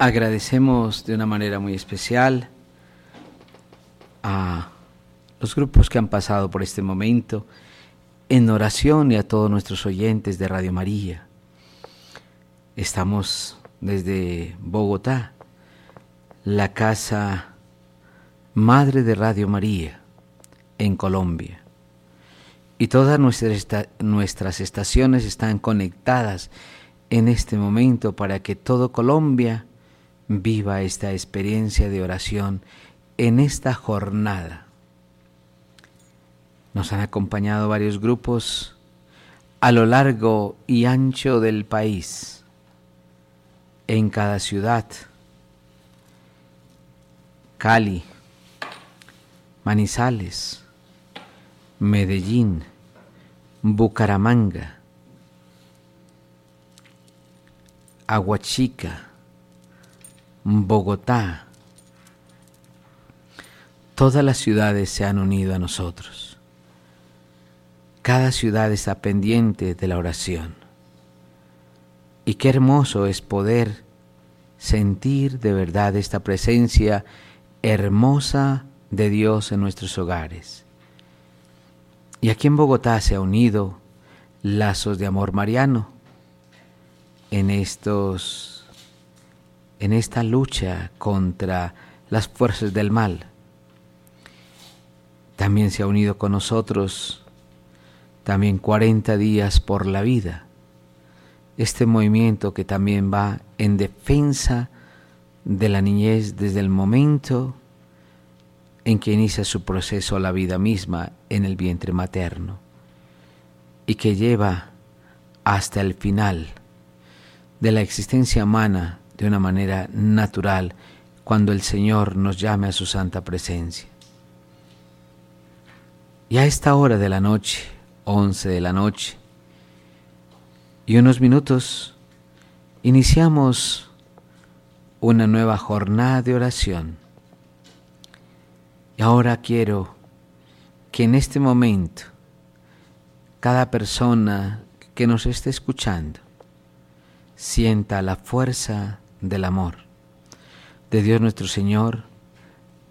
Agradecemos de una manera muy especial a los grupos que han pasado por este momento en oración y a todos nuestros oyentes de Radio María. Estamos desde Bogotá, la casa madre de Radio María en Colombia. Y todas nuestras, nuestras estaciones están conectadas en este momento para que todo Colombia viva esta experiencia de oración en esta jornada. Nos han acompañado varios grupos a lo largo y ancho del país, en cada ciudad, Cali, Manizales, Medellín, Bucaramanga, Aguachica, Bogotá, todas las ciudades se han unido a nosotros. Cada ciudad está pendiente de la oración. Y qué hermoso es poder sentir de verdad esta presencia hermosa de Dios en nuestros hogares. Y aquí en Bogotá se ha unido lazos de amor mariano en estos en esta lucha contra las fuerzas del mal. También se ha unido con nosotros también 40 días por la vida. Este movimiento que también va en defensa de la niñez desde el momento en que inicia su proceso a la vida misma en el vientre materno y que lleva hasta el final de la existencia humana de una manera natural cuando el Señor nos llame a su santa presencia. Y a esta hora de la noche, once de la noche, y unos minutos, iniciamos una nueva jornada de oración. Y ahora quiero que en este momento cada persona que nos esté escuchando sienta la fuerza del amor de Dios nuestro Señor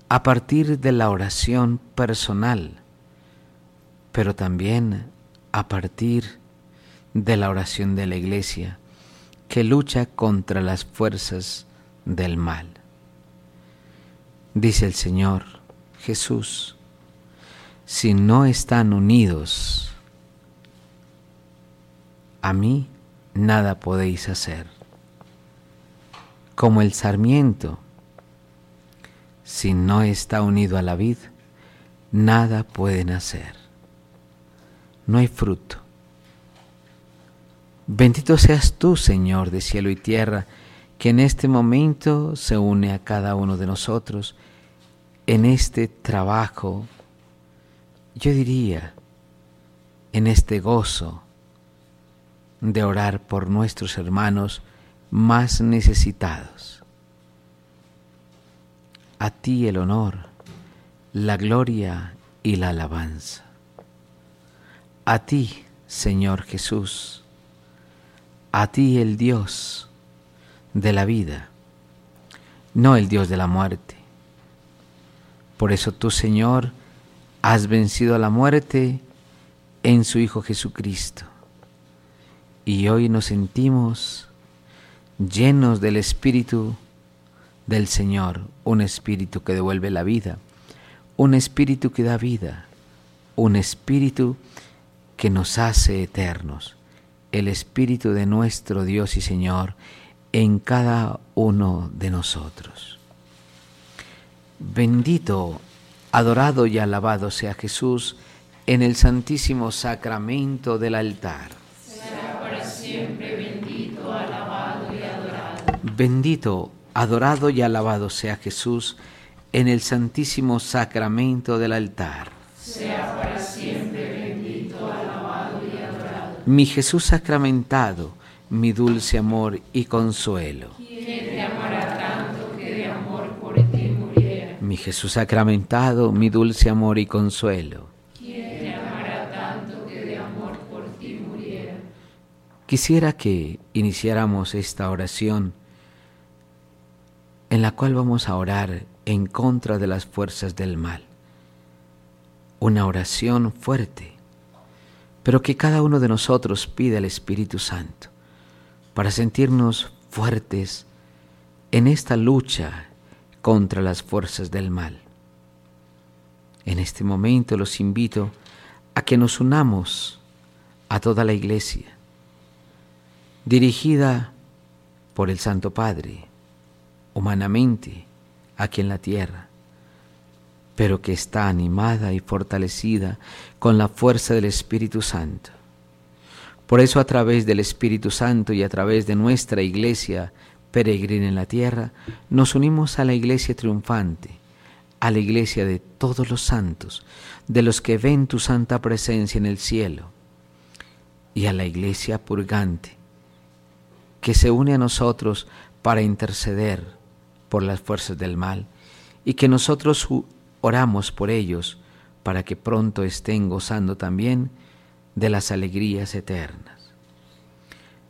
a partir de la oración personal, pero también a partir de la oración de la Iglesia que lucha contra las fuerzas del mal. Dice el Señor Jesús, si no están unidos a mí, nada podéis hacer como el sarmiento. Si no está unido a la vid, nada puede nacer. No hay fruto. Bendito seas tú, Señor de cielo y tierra, que en este momento se une a cada uno de nosotros en este trabajo, yo diría, en este gozo de orar por nuestros hermanos más necesitados. A ti el honor, la gloria y la alabanza. A ti, Señor Jesús, a ti el Dios de la vida, no el Dios de la muerte. Por eso tú, Señor, has vencido a la muerte en su Hijo Jesucristo. Y hoy nos sentimos llenos del Espíritu del Señor, un Espíritu que devuelve la vida, un Espíritu que da vida, un Espíritu que nos hace eternos, el Espíritu de nuestro Dios y Señor en cada uno de nosotros. Bendito, adorado y alabado sea Jesús en el santísimo sacramento del altar. Bendito, adorado y alabado sea Jesús en el santísimo sacramento del altar. Sea para siempre bendito, alabado y adorado. Mi Jesús sacramentado, mi dulce amor y consuelo. ¿Quién te amará tanto que de amor por ti muriera? Mi Jesús sacramentado, mi dulce amor y consuelo. ¿Quién te amará tanto que de amor por ti muriera? Quisiera que iniciáramos esta oración en la cual vamos a orar en contra de las fuerzas del mal. Una oración fuerte, pero que cada uno de nosotros pida al Espíritu Santo para sentirnos fuertes en esta lucha contra las fuerzas del mal. En este momento los invito a que nos unamos a toda la iglesia, dirigida por el Santo Padre, humanamente, aquí en la tierra, pero que está animada y fortalecida con la fuerza del Espíritu Santo. Por eso a través del Espíritu Santo y a través de nuestra iglesia peregrina en la tierra, nos unimos a la iglesia triunfante, a la iglesia de todos los santos, de los que ven tu santa presencia en el cielo, y a la iglesia purgante, que se une a nosotros para interceder por las fuerzas del mal, y que nosotros oramos por ellos para que pronto estén gozando también de las alegrías eternas.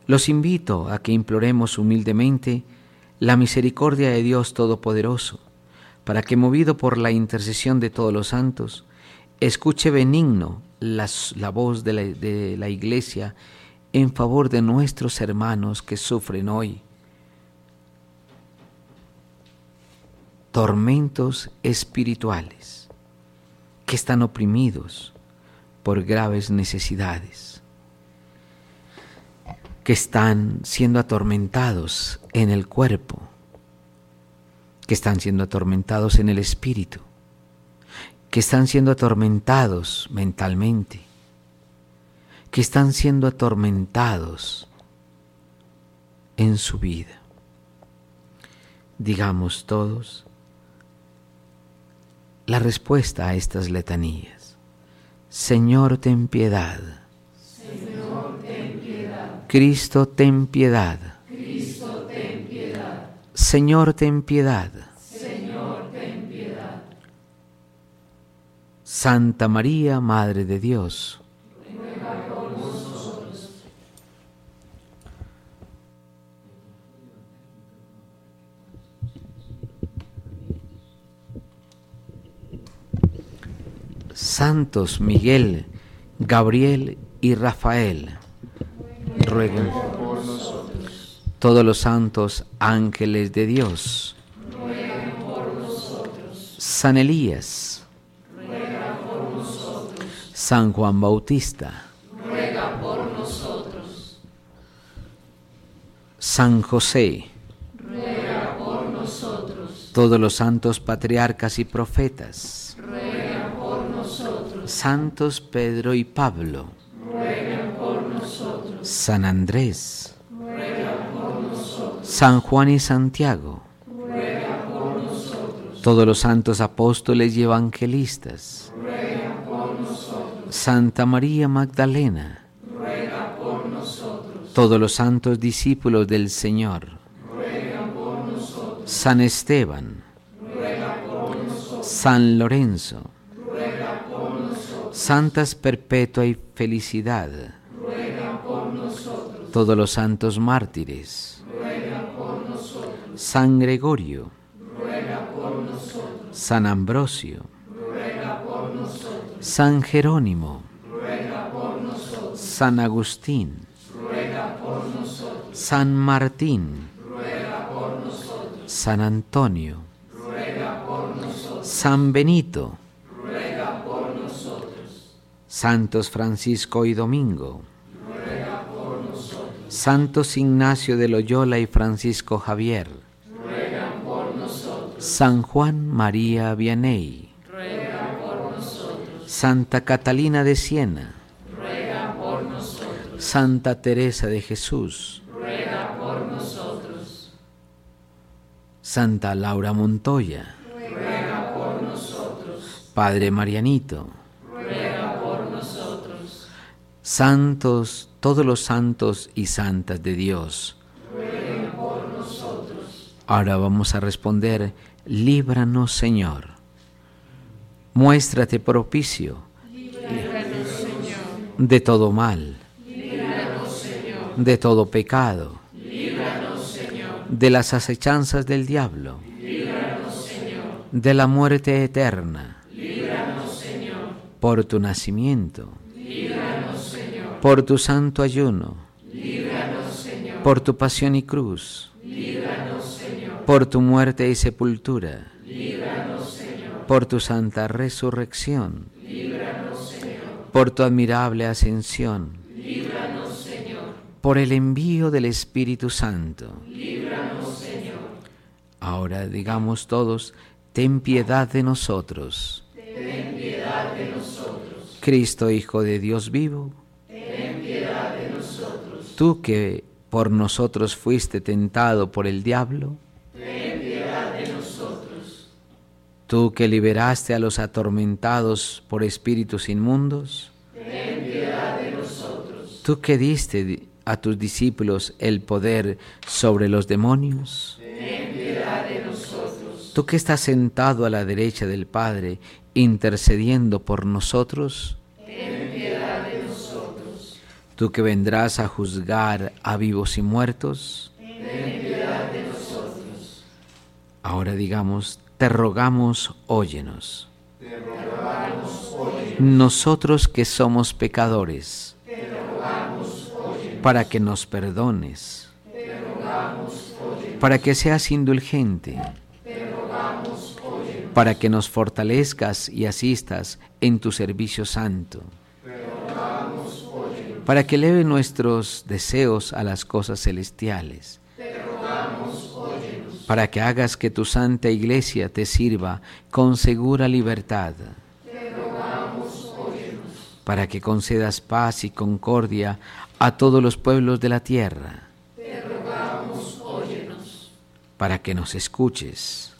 Los invito a que imploremos humildemente la misericordia de Dios Todopoderoso, para que movido por la intercesión de todos los santos, escuche benigno la voz de la, de la Iglesia en favor de nuestros hermanos que sufren hoy tormentos espirituales, que están oprimidos, por graves necesidades, que están siendo atormentados en el cuerpo, que están siendo atormentados en el espíritu, que están siendo atormentados mentalmente, que están siendo atormentados en su vida. Digamos todos la respuesta a estas letanías. Señor, ten piedad. Señor, ten piedad. Cristo, ten piedad. Cristo, ten piedad. Señor, ten piedad. Señor, ten piedad. Santa María, Madre de Dios. Santos Miguel, Gabriel y Rafael, rueguen por nosotros. todos los santos ángeles de Dios. Ruega por nosotros. San Elías, Ruega por nosotros. San Juan Bautista, Ruega por nosotros. San José, Ruega por nosotros. todos los santos patriarcas y profetas. Santos Pedro y Pablo. San Andrés. San Juan y Santiago, todos los santos apóstoles y evangelistas. Santa María Magdalena, todos los santos discípulos del Señor. San Esteban. San Lorenzo. Santas Perpetua y Felicidad, Ruega por nosotros. todos los santos mártires, Ruega por nosotros. San Gregorio, Ruega por nosotros. San Ambrosio, Ruega por nosotros. San Jerónimo, Ruega por nosotros. San Agustín, Ruega por nosotros. San Martín, Ruega por nosotros. San Antonio, Ruega por nosotros. San Benito. Santos Francisco y Domingo, Ruega por nosotros. Santos Ignacio de Loyola y Francisco Javier, Ruega por nosotros. San Juan María Vianney, Ruega por nosotros. Santa Catalina de Siena, Ruega por nosotros. Santa Teresa de Jesús, Ruega por nosotros. Santa Laura Montoya, Ruega por nosotros. Padre Marianito. Santos, todos los santos y santas de Dios. Ruega por nosotros. Ahora vamos a responder, líbranos Señor. Muéstrate propicio Líbranos, Señor. de todo mal, Líbranos, Señor. de todo pecado, Líbranos, Señor. de las acechanzas del diablo. Líbranos, de la muerte eterna. Líbranos, Señor. Por tu nacimiento. Por tu santo ayuno. Líbranos, Señor. Por tu pasión y cruz. Líbranos, Señor. Por tu muerte y sepultura. Líbranos, Señor. Por tu santa resurrección. Líbranos, Señor. Por tu admirable ascensión. Líbranos, Señor. Por el envío del Espíritu Santo. Líbranos, Señor. Ahora digamos todos, ten piedad de nosotros. Ten piedad de nosotros. Cristo, Hijo de Dios vivo, tú que por nosotros fuiste tentado por el diablo, Ten piedad de nosotros. tú que liberaste a los atormentados por espíritus inmundos, Ten piedad de nosotros. tú que diste di- a tus discípulos el poder sobre los demonios, Ten piedad de nosotros. tú que estás sentado a la derecha del Padre, intercediendo por nosotros, Ten. Tú que vendrás a juzgar a vivos y muertos, Ten piedad de nosotros. ahora digamos, te rogamos, óyenos. Nosotros que somos pecadores, para que nos perdones, para que seas indulgente, para que nos fortalezcas y asistas en tu servicio santo, para que eleve nuestros deseos a las cosas celestiales, para que hagas que tu santa iglesia te sirva con segura libertad, para que concedas paz y concordia a todos los pueblos de la tierra, para que nos escuches.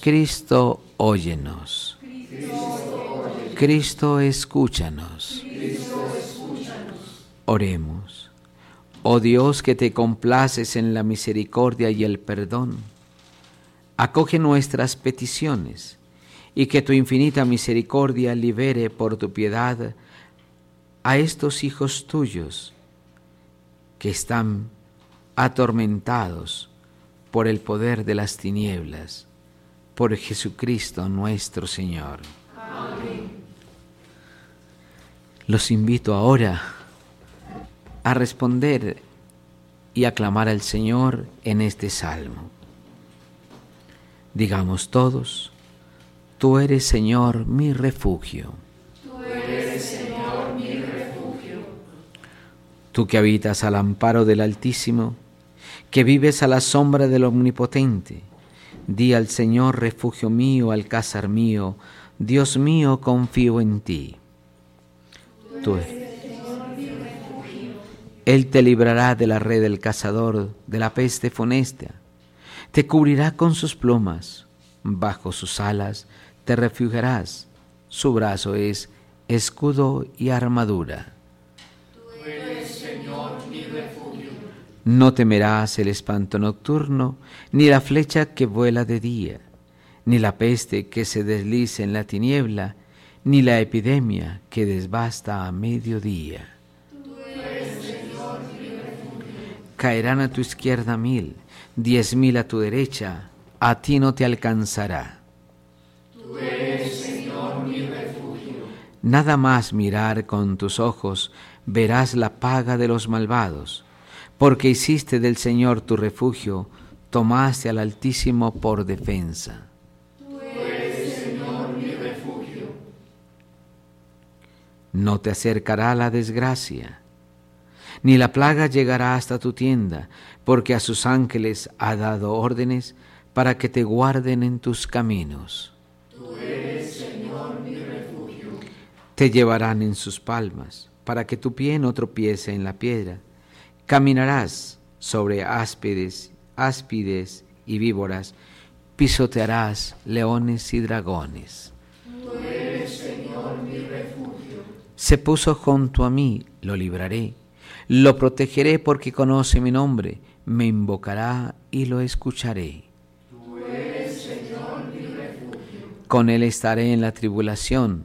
Cristo, óyenos. Cristo, escúchanos. Oremos. Oh Dios que te complaces en la misericordia y el perdón, acoge nuestras peticiones y que tu infinita misericordia libere por tu piedad a estos hijos tuyos que están atormentados por el poder de las tinieblas, por Jesucristo nuestro Señor. Los invito ahora a responder y aclamar al Señor en este salmo. Digamos todos, Tú eres Señor mi refugio. Tú eres, Señor, mi refugio. Tú que habitas al amparo del Altísimo, que vives a la sombra del Omnipotente, di al Señor refugio mío, alcázar mío, Dios mío, confío en ti. Él te librará de la red del cazador, de la peste funesta. Te cubrirá con sus plumas, bajo sus alas te refugiarás. Su brazo es escudo y armadura. No temerás el espanto nocturno, ni la flecha que vuela de día, ni la peste que se desliza en la tiniebla, ni la epidemia que desbasta a mediodía. Caerán a tu izquierda mil, diez mil a tu derecha, a ti no te alcanzará. Tú eres, Señor, mi refugio. Nada más mirar con tus ojos, verás la paga de los malvados, porque hiciste del Señor tu refugio, tomaste al Altísimo por defensa. Tú eres, Señor, mi refugio. No te acercará la desgracia, ni la plaga llegará hasta tu tienda, porque a sus ángeles ha dado órdenes para que te guarden en tus caminos. Tú eres, Señor, mi refugio. Te llevarán en sus palmas, para que tu pie no tropiece en la piedra. Caminarás sobre áspides, áspides y víboras, pisotearás leones y dragones. Tú eres. Se puso junto a mí, lo libraré, lo protegeré porque conoce mi nombre, me invocará y lo escucharé. Tú eres, Señor, mi refugio. Con él estaré en la tribulación,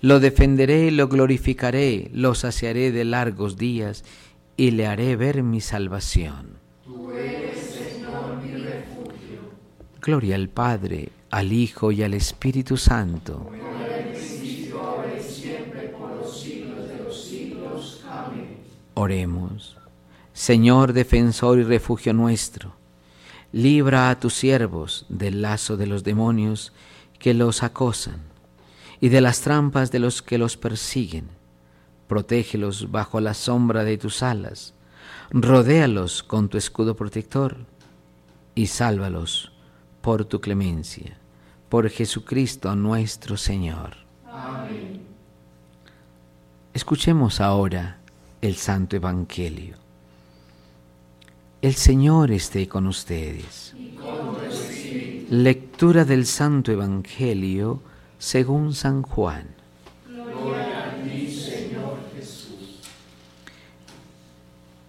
lo defenderé lo glorificaré, lo saciaré de largos días y le haré ver mi salvación. Tú eres, Señor, mi refugio. Gloria al Padre, al Hijo y al Espíritu Santo. Oremos. Señor defensor y refugio nuestro, libra a tus siervos del lazo de los demonios que los acosan y de las trampas de los que los persiguen. Protégelos bajo la sombra de tus alas, rodéalos con tu escudo protector y sálvalos por tu clemencia, por Jesucristo nuestro Señor. Amén. Escuchemos ahora el Santo Evangelio. El Señor esté con ustedes. Lectura del Santo Evangelio según San Juan.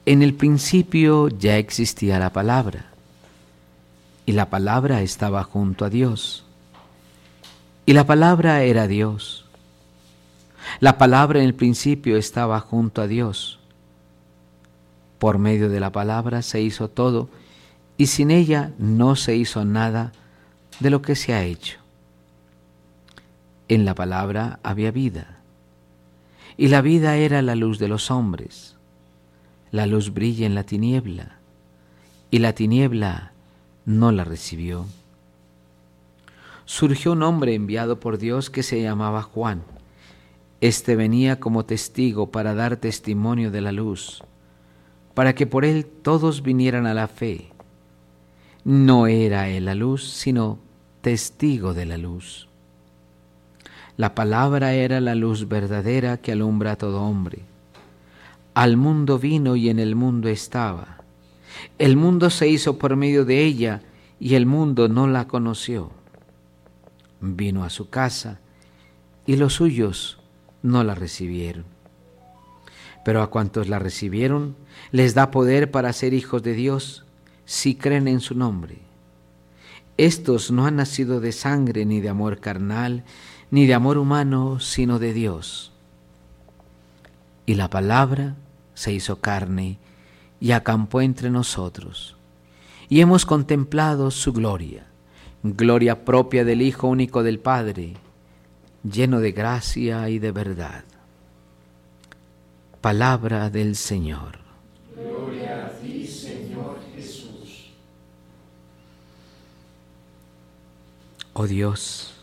En el principio ya existía la palabra, y la palabra estaba junto a Dios, y la palabra era Dios. La palabra en el principio estaba junto a Dios. Por medio de la palabra se hizo todo, y sin ella no se hizo nada de lo que se ha hecho. En la palabra había vida, y la vida era la luz de los hombres. La luz brilla en la tiniebla, y la tiniebla no la recibió. Surgió un hombre enviado por Dios que se llamaba Juan. Este venía como testigo para dar testimonio de la luz para que por él todos vinieran a la fe. No era él la luz, sino testigo de la luz. La palabra era la luz verdadera que alumbra a todo hombre. Al mundo vino y en el mundo estaba. El mundo se hizo por medio de ella y el mundo no la conoció. Vino a su casa y los suyos no la recibieron. Pero a cuantos la recibieron, les da poder para ser hijos de Dios si creen en su nombre. Estos no han nacido de sangre ni de amor carnal, ni de amor humano, sino de Dios. Y la palabra se hizo carne y acampó entre nosotros. Y hemos contemplado su gloria, gloria propia del Hijo único del Padre, lleno de gracia y de verdad. Palabra del Señor. Gloria a ti, Señor Jesús. Oh Dios,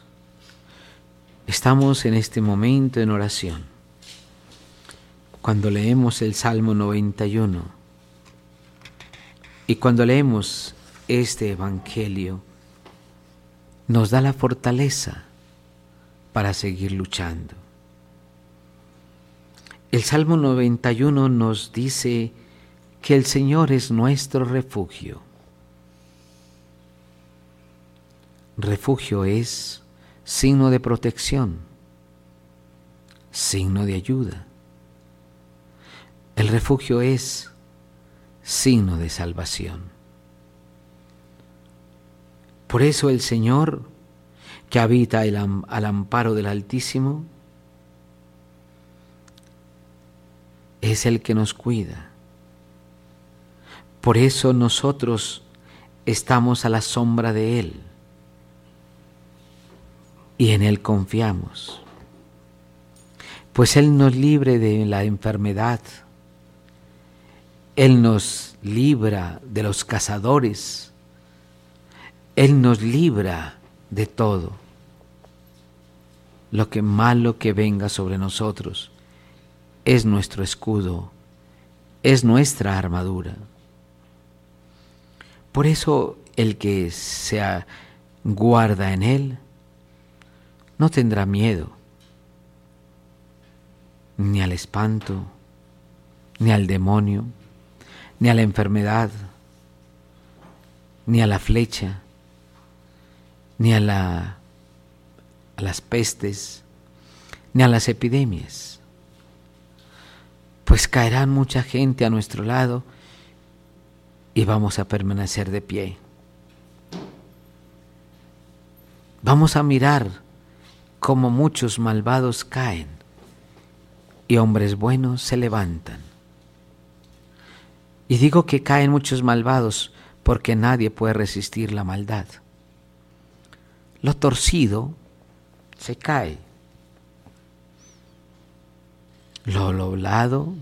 estamos en este momento en oración. Cuando leemos el Salmo 91 y cuando leemos este Evangelio, nos da la fortaleza para seguir luchando. El Salmo 91 nos dice que el Señor es nuestro refugio. Refugio es signo de protección, signo de ayuda. El refugio es signo de salvación. Por eso el Señor, que habita al amparo del Altísimo, es el que nos cuida. Por eso nosotros estamos a la sombra de Él y en Él confiamos. Pues Él nos libre de la enfermedad, Él nos libra de los cazadores, Él nos libra de todo lo que malo que venga sobre nosotros es nuestro escudo, es nuestra armadura. Por eso el que se guarda en Él no tendrá miedo ni al espanto, ni al demonio, ni a la enfermedad, ni a la flecha, ni a, la, a las pestes, ni a las epidemias pues caerán mucha gente a nuestro lado y vamos a permanecer de pie. Vamos a mirar cómo muchos malvados caen y hombres buenos se levantan. Y digo que caen muchos malvados porque nadie puede resistir la maldad. Lo torcido se cae. Lo doblado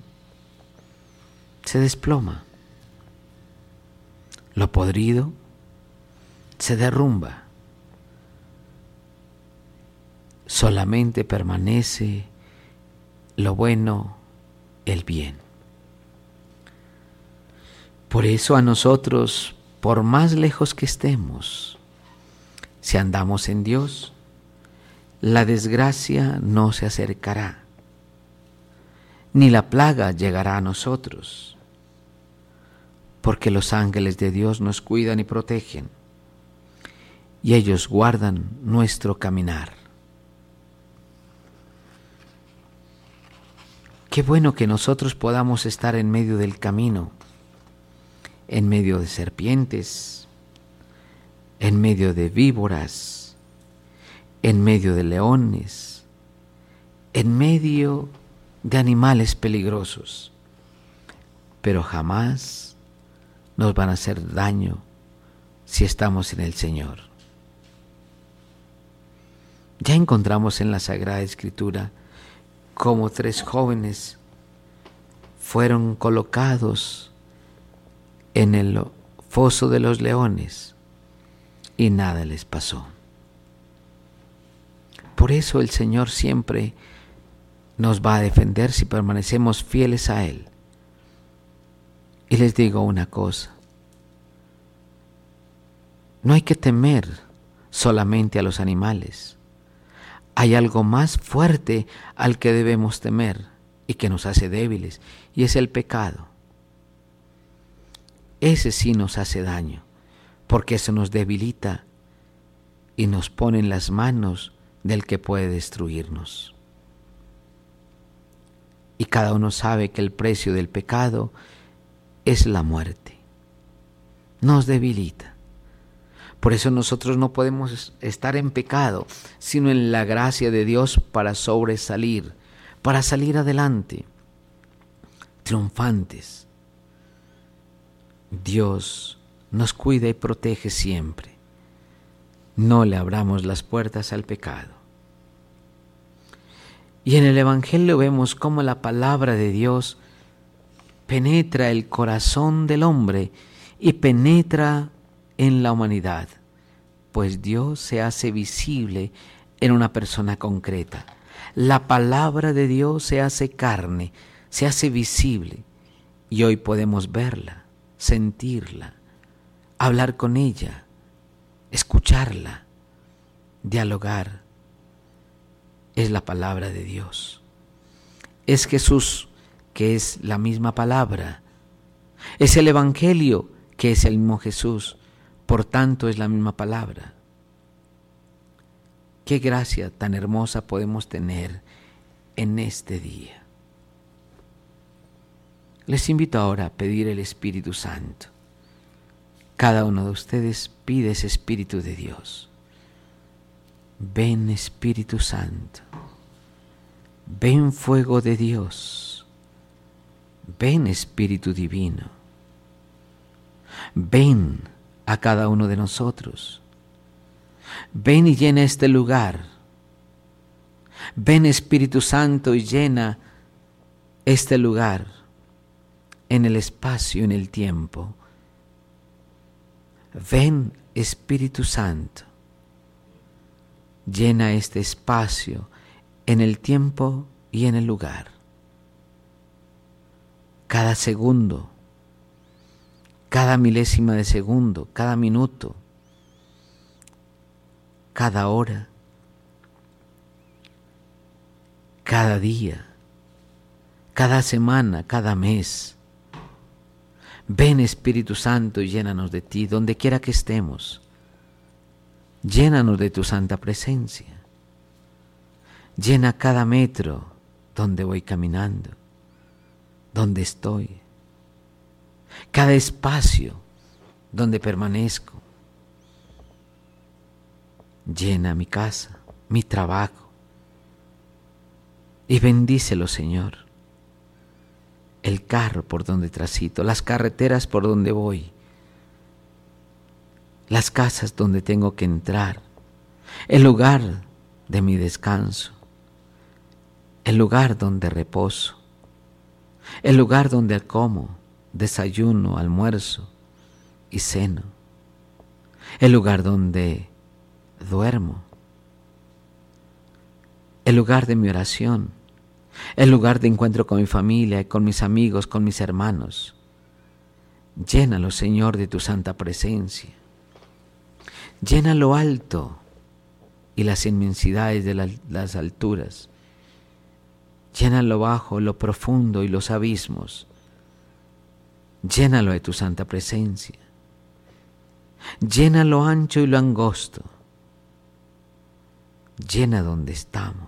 se desploma. Lo podrido se derrumba. Solamente permanece lo bueno, el bien. Por eso a nosotros, por más lejos que estemos, si andamos en Dios, la desgracia no se acercará, ni la plaga llegará a nosotros, porque los ángeles de Dios nos cuidan y protegen, y ellos guardan nuestro caminar. Qué bueno que nosotros podamos estar en medio del camino, en medio de serpientes, en medio de víboras, en medio de leones, en medio de animales peligrosos, pero jamás nos van a hacer daño si estamos en el Señor. Ya encontramos en la Sagrada Escritura cómo tres jóvenes fueron colocados en el foso de los leones y nada les pasó. Por eso el Señor siempre nos va a defender si permanecemos fieles a Él. Y les digo una cosa, no hay que temer solamente a los animales. Hay algo más fuerte al que debemos temer y que nos hace débiles, y es el pecado. Ese sí nos hace daño, porque eso nos debilita y nos pone en las manos del que puede destruirnos. Y cada uno sabe que el precio del pecado es la muerte. Nos debilita. Por eso nosotros no podemos estar en pecado, sino en la gracia de Dios para sobresalir, para salir adelante, triunfantes. Dios nos cuida y protege siempre. No le abramos las puertas al pecado. Y en el Evangelio vemos cómo la palabra de Dios penetra el corazón del hombre y penetra en la humanidad, pues Dios se hace visible en una persona concreta. La palabra de Dios se hace carne, se hace visible y hoy podemos verla, sentirla, hablar con ella, escucharla, dialogar es la palabra de Dios. Es Jesús, que es la misma palabra. Es el Evangelio, que es el mismo Jesús. Por tanto, es la misma palabra. Qué gracia tan hermosa podemos tener en este día. Les invito ahora a pedir el Espíritu Santo. Cada uno de ustedes pide ese Espíritu de Dios. Ven Espíritu Santo. Ven fuego de Dios. Ven Espíritu Divino. Ven a cada uno de nosotros. Ven y llena este lugar. Ven Espíritu Santo y llena este lugar en el espacio, en el tiempo. Ven Espíritu Santo llena este espacio en el tiempo y en el lugar. Cada segundo, cada milésima de segundo, cada minuto, cada hora, cada día, cada semana, cada mes. Ven Espíritu Santo y llénanos de ti donde quiera que estemos Llénanos de tu santa presencia. Llena cada metro donde voy caminando, donde estoy, cada espacio donde permanezco. Llena mi casa, mi trabajo y bendícelo, Señor. El carro por donde transito, las carreteras por donde voy, las casas donde tengo que entrar, el lugar de mi descanso, el lugar donde reposo, el lugar donde como, desayuno, almuerzo y ceno, el lugar donde duermo, el lugar de mi oración, el lugar de encuentro con mi familia, con mis amigos, con mis hermanos. Llénalo, Señor, de tu santa presencia. Llena lo alto y las inmensidades de las alturas. Llena lo bajo, lo profundo y los abismos. Llénalo de tu santa presencia. Llena lo ancho y lo angosto. Llena donde estamos.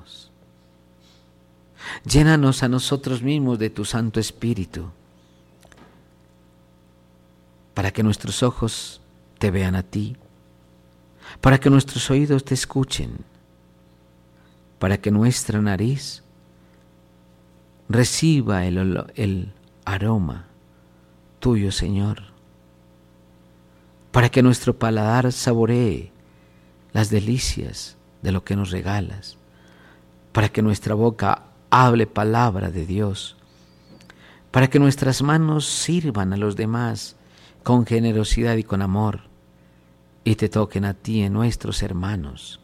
Llénanos a nosotros mismos de tu Santo Espíritu, para que nuestros ojos te vean a ti, para que nuestros oídos te escuchen, para que nuestra nariz reciba el, el aroma tuyo, Señor, para que nuestro paladar saboree las delicias de lo que nos regalas, para que nuestra boca hable palabra de Dios, para que nuestras manos sirvan a los demás con generosidad y con amor, y te toquen a ti en nuestros hermanos,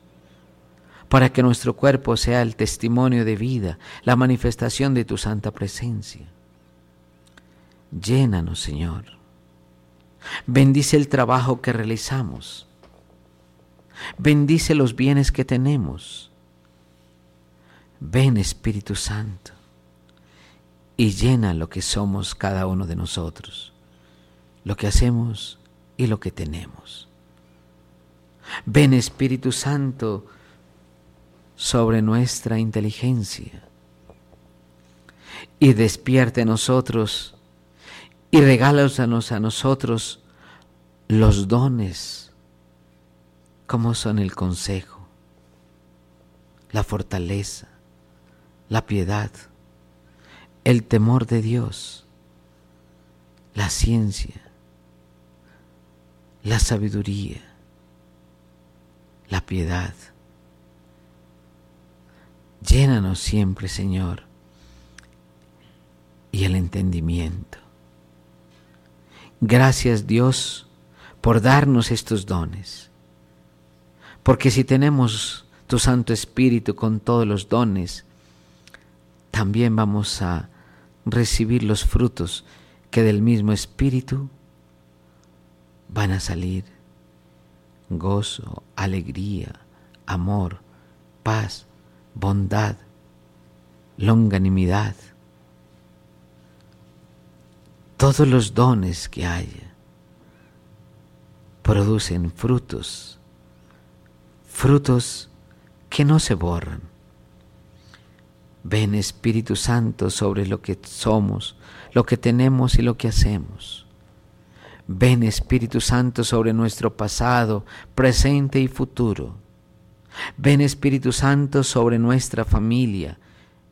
para que nuestro cuerpo sea el testimonio de vida, la manifestación de tu santa presencia. Llénanos, Señor. Bendice el trabajo que realizamos. Bendice los bienes que tenemos. Ven Espíritu Santo y llena lo que somos cada uno de nosotros, lo que hacemos y lo que tenemos. Ven Espíritu Santo sobre nuestra inteligencia y despierte en nosotros y regálanos a nosotros los dones, como son el consejo, la fortaleza, la piedad, el temor de Dios, la ciencia, la sabiduría, la piedad. Llénanos siempre, Señor, y el entendimiento. Gracias Dios por darnos estos dones, porque si tenemos tu Santo Espíritu con todos los dones, también vamos a recibir los frutos que del mismo Espíritu van a salir. Gozo, alegría, amor, paz, bondad, longanimidad. Todos los dones que haya producen frutos, frutos que no se borran Ven Espíritu Santo sobre lo que somos, lo que tenemos y lo que hacemos. Ven Espíritu Santo sobre nuestro pasado, presente y futuro. Ven Espíritu Santo sobre nuestra familia,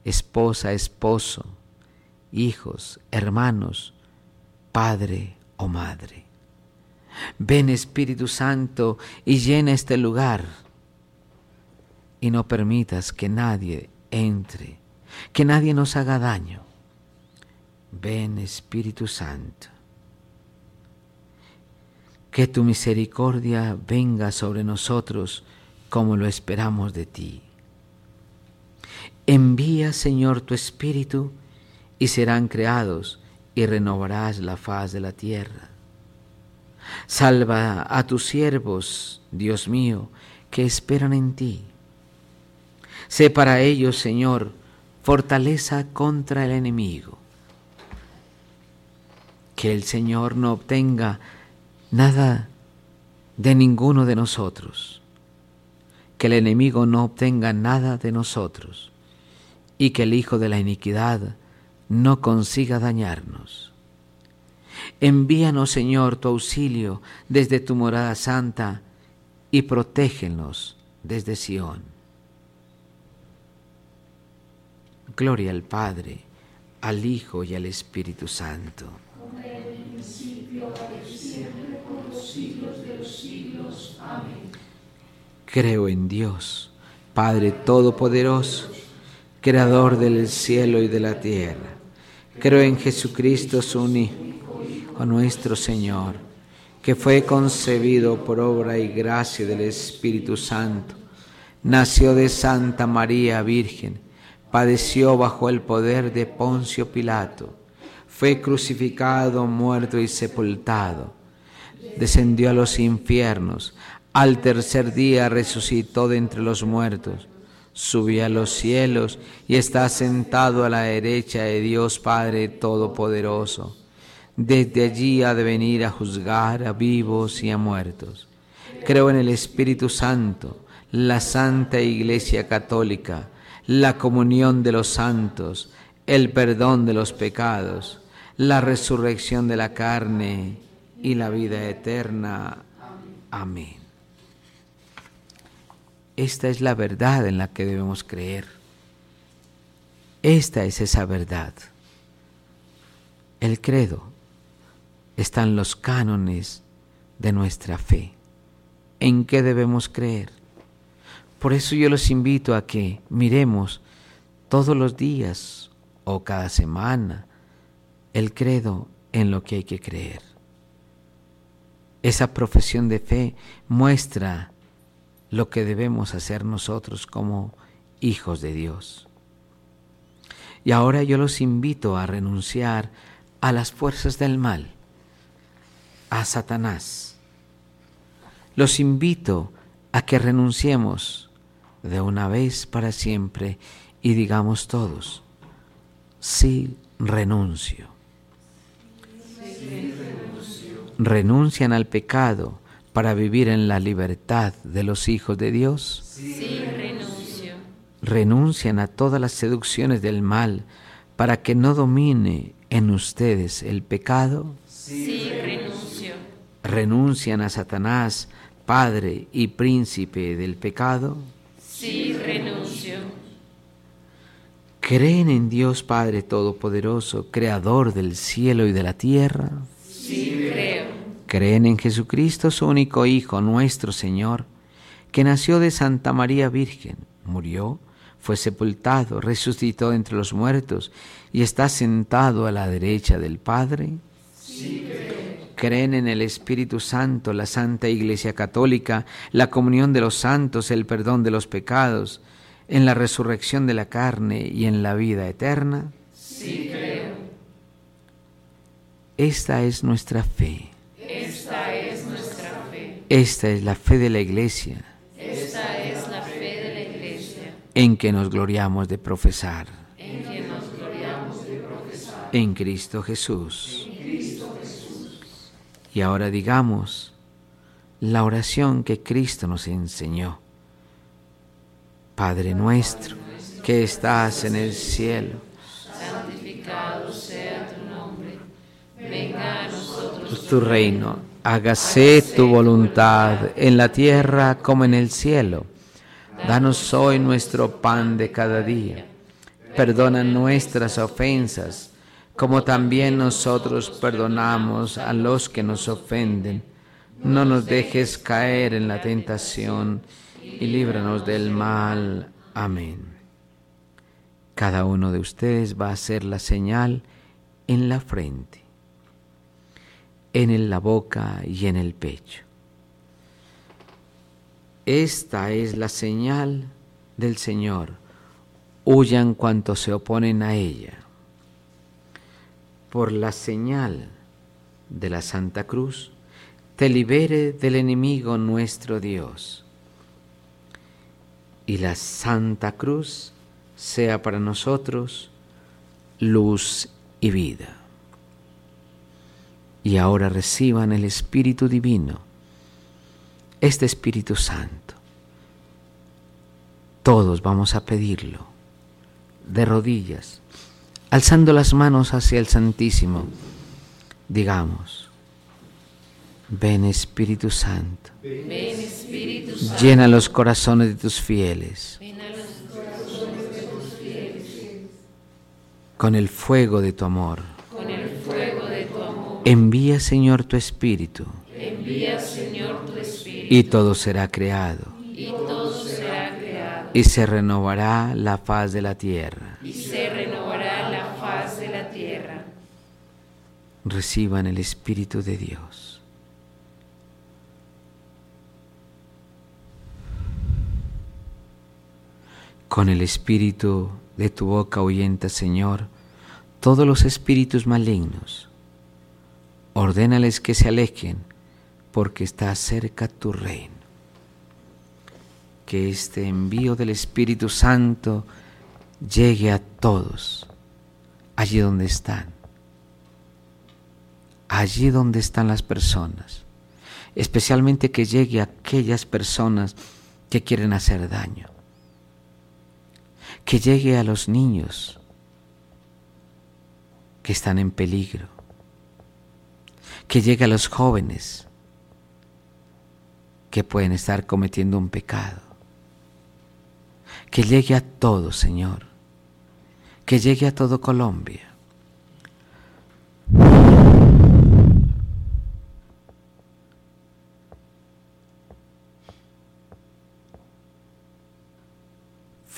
esposa, esposo, hijos, hermanos, padre o madre. Ven Espíritu Santo y llena este lugar y no permitas que nadie entre que nadie nos haga daño. Ven Espíritu Santo. Que tu misericordia venga sobre nosotros como lo esperamos de ti. Envía, Señor, tu Espíritu y serán creados y renovarás la faz de la tierra. Salva a tus siervos, Dios mío, que esperan en ti. Sé para ellos, Señor, fortaleza contra el enemigo. Que el Señor no obtenga nada de ninguno de nosotros. Que el enemigo no obtenga nada de nosotros. Y que el Hijo de la iniquidad no consiga dañarnos. Envíanos, Señor, tu auxilio desde tu morada santa y protégenos desde Sión. Gloria al Padre, al Hijo y al Espíritu Santo. Como en el principio, siempre, por los siglos de los siglos. Amén. Creo en Dios, Padre Todopoderoso, Creador del cielo y de la tierra. Creo en Jesucristo, su Hijo, nuestro Señor, que fue concebido por obra y gracia del Espíritu Santo. Nació de Santa María Virgen, padeció bajo el poder de Poncio Pilato, fue crucificado, muerto y sepultado. Descendió a los infiernos al tercer día resucitó de entre los muertos, subió a los cielos y está sentado a la derecha de Dios Padre Todopoderoso. Desde allí ha de venir a juzgar a vivos y a muertos. Creo en el Espíritu Santo, la Santa Iglesia Católica, la comunión de los santos, el perdón de los pecados, la resurrección de la carne y la vida eterna. Amén. Esta es la verdad en la que debemos creer. Esta es esa verdad. El credo está en los cánones de nuestra fe. ¿En qué debemos creer? Por eso yo los invito a que miremos todos los días o cada semana el credo en lo que hay que creer. Esa profesión de fe muestra lo que debemos hacer nosotros como hijos de Dios. Y ahora yo los invito a renunciar a las fuerzas del mal, a Satanás. Los invito a que renunciemos de una vez para siempre y digamos todos, sí renuncio. Renuncian al pecado para vivir en la libertad de los hijos de Dios? Sí, renuncio. ¿Renuncian a todas las seducciones del mal para que no domine en ustedes el pecado? Sí, renuncio. ¿Renuncian a Satanás, padre y príncipe del pecado? Renuncio. ¿Creen en Dios Padre Todopoderoso, Creador del cielo y de la tierra? Sí, creo creen en Jesucristo, su único Hijo, nuestro Señor, que nació de Santa María Virgen, murió, fue sepultado, resucitó entre los muertos y está sentado a la derecha del Padre? Sí, creen en el Espíritu Santo, la Santa Iglesia Católica, la comunión de los santos, el perdón de los pecados, en la resurrección de la carne y en la vida eterna? Sí, creo. Esta es nuestra fe. Esta es la fe de la Iglesia. Esta es la fe de la Iglesia. En que nos gloriamos de profesar. En que nos gloriamos de profesar. En Cristo Jesús. Y ahora digamos la oración que Cristo nos enseñó. Padre nuestro, que estás en el cielo. Santificado sea tu nombre. Venga a nosotros tu reino hágase tu voluntad en la tierra como en el cielo. Danos hoy nuestro pan de cada día. Perdona nuestras ofensas, como también nosotros perdonamos a los que nos ofenden. No nos dejes caer en la tentación y líbranos del mal. Amén. Cada uno de ustedes va a hacer la señal en la frente en la boca y en el pecho. Esta es la señal del Señor. Huyan cuantos se oponen a ella. Por la señal de la Santa Cruz, te libere del enemigo nuestro Dios. Y la Santa Cruz sea para nosotros luz y vida y ahora reciban el Espíritu Divino, este Espíritu Santo. Todos vamos a pedirlo de rodillas, alzando las manos hacia el Santísimo. Digamos, ven Espíritu Santo, ven, Espíritu Santo. llena los corazones de tus fieles. Con el fuego de tu amor Envía, Señor, tu Espíritu. Envía, Señor, tu Espíritu. Y todo será creado. Y se renovará la faz de la tierra. Reciban el Espíritu de Dios. Con el Espíritu de tu boca oyenta, Señor, todos los espíritus malignos. Ordénales que se alejen, porque está cerca tu reino. Que este envío del Espíritu Santo llegue a todos, allí donde están, allí donde están las personas, especialmente que llegue a aquellas personas que quieren hacer daño, que llegue a los niños que están en peligro, que llegue a los jóvenes que pueden estar cometiendo un pecado, que llegue a todo, Señor, que llegue a todo Colombia.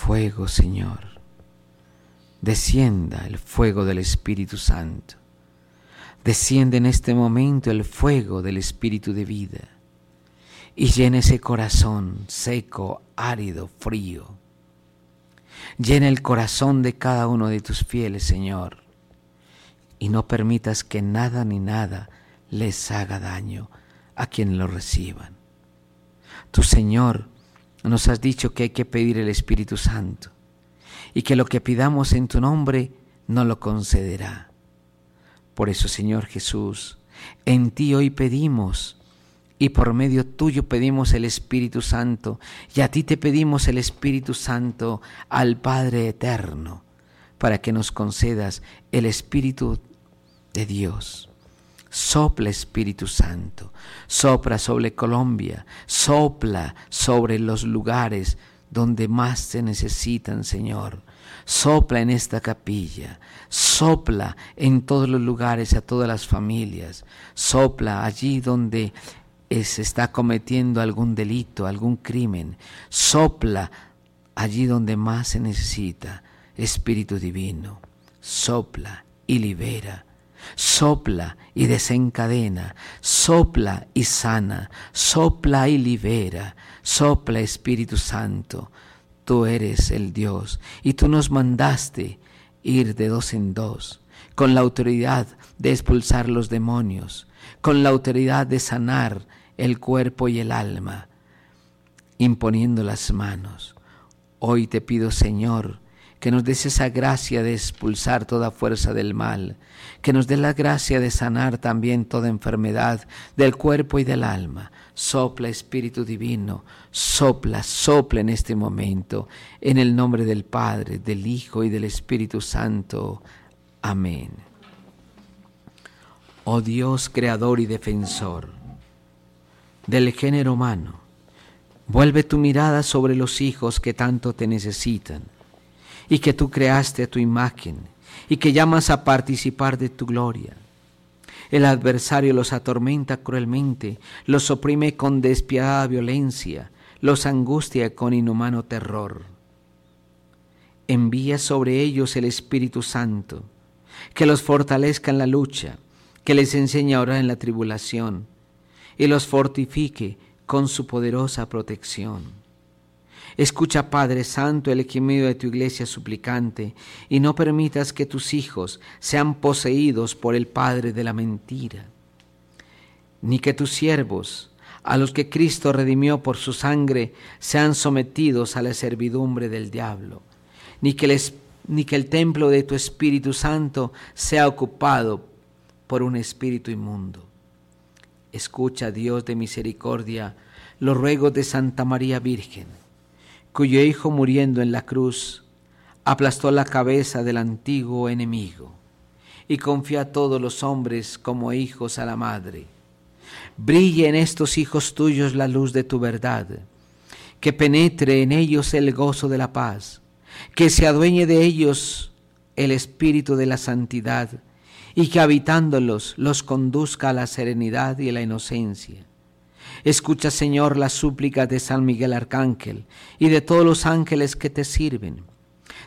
Fuego, Señor, descienda el fuego del Espíritu Santo. Desciende en este momento el fuego del Espíritu de vida y llena ese corazón seco, árido, frío. Llena el corazón de cada uno de tus fieles, Señor, y no permitas que nada ni nada les haga daño a quienes lo reciban. Tu Señor nos has dicho que hay que pedir el Espíritu Santo y que lo que pidamos en tu nombre no lo concederá. Por eso, Señor Jesús, en ti hoy pedimos y por medio tuyo pedimos el Espíritu Santo y a ti te pedimos el Espíritu Santo al Padre Eterno para que nos concedas el Espíritu de Dios. Sopla Espíritu Santo, sopla sobre Colombia, sopla sobre los lugares donde más se necesitan, Señor. Sopla en esta capilla, sopla en todos los lugares, a todas las familias, sopla allí donde se está cometiendo algún delito, algún crimen, sopla allí donde más se necesita, Espíritu Divino, sopla y libera, sopla y desencadena, sopla y sana, sopla y libera, sopla Espíritu Santo, tú eres el Dios y tú nos mandaste ir de dos en dos, con la autoridad de expulsar los demonios, con la autoridad de sanar el cuerpo y el alma, imponiendo las manos. Hoy te pido, Señor, que nos des esa gracia de expulsar toda fuerza del mal, que nos dé la gracia de sanar también toda enfermedad del cuerpo y del alma. Sopla, Espíritu Divino, sopla, sopla en este momento, en el nombre del Padre, del Hijo y del Espíritu Santo. Amén. Oh Dios, Creador y Defensor del género humano, vuelve tu mirada sobre los hijos que tanto te necesitan y que tú creaste a tu imagen y que llamas a participar de tu gloria. El adversario los atormenta cruelmente, los oprime con despiadada violencia, los angustia con inhumano terror. Envía sobre ellos el Espíritu Santo, que los fortalezca en la lucha, que les enseñe a orar en la tribulación y los fortifique con su poderosa protección. Escucha, Padre Santo, el gemido de tu iglesia suplicante, y no permitas que tus hijos sean poseídos por el Padre de la mentira, ni que tus siervos, a los que Cristo redimió por su sangre, sean sometidos a la servidumbre del diablo, ni que, ni que el templo de tu Espíritu Santo sea ocupado por un espíritu inmundo. Escucha, Dios de misericordia, los ruegos de Santa María Virgen cuyo Hijo muriendo en la cruz aplastó la cabeza del antiguo enemigo y confía a todos los hombres como hijos a la Madre. Brille en estos hijos tuyos la luz de tu verdad, que penetre en ellos el gozo de la paz, que se adueñe de ellos el espíritu de la santidad y que habitándolos los conduzca a la serenidad y a la inocencia Escucha, Señor, las súplicas de San Miguel Arcángel y de todos los ángeles que te sirven.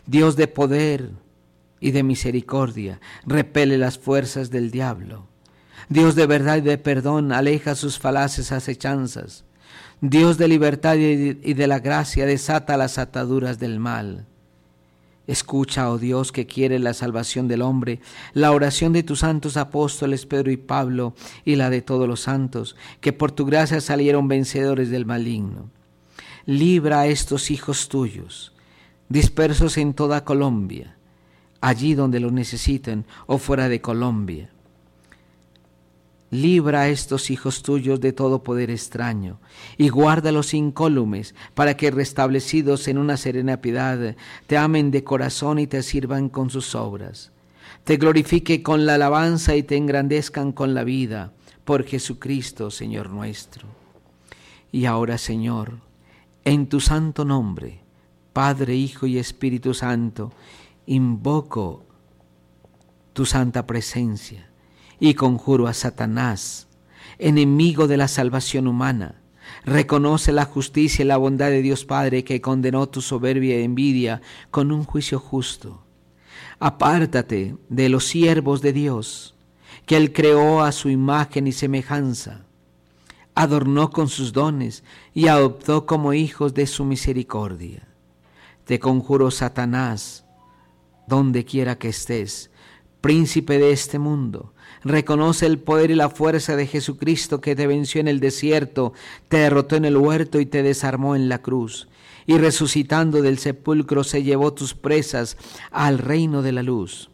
Dios de poder y de misericordia, repele las fuerzas del diablo. Dios de verdad y de perdón, aleja sus falaces acechanzas. Dios de libertad y de la gracia, desata las ataduras del mal. Escucha, oh Dios, que quiere la salvación del hombre, la oración de tus santos apóstoles Pedro y Pablo y la de todos los santos, que por tu gracia salieron vencedores del maligno. Libra a estos hijos tuyos, dispersos en toda Colombia, allí donde lo necesiten o fuera de Colombia Libra a estos hijos tuyos de todo poder extraño y guárdalos incólumes para que restablecidos en una serena piedad te amen de corazón y te sirvan con sus obras. Te glorifique con la alabanza y te engrandezcan con la vida por Jesucristo, Señor nuestro. Y ahora, Señor, en tu santo nombre, Padre, Hijo y Espíritu Santo, invoco tu santa presencia y conjuro a Satanás, enemigo de la salvación humana. Reconoce la justicia y la bondad de Dios Padre que condenó tu soberbia y envidia con un juicio justo. Apártate de los siervos de Dios, que Él creó a su imagen y semejanza, adornó con sus dones y adoptó como hijos de su misericordia. Te conjuro, Satanás, donde quiera que estés, príncipe de este mundo, Reconoce el poder y la fuerza de Jesucristo que te venció en el desierto, te derrotó en el huerto y te desarmó en la cruz. Y resucitando del sepulcro se llevó tus presas al reino de la luz.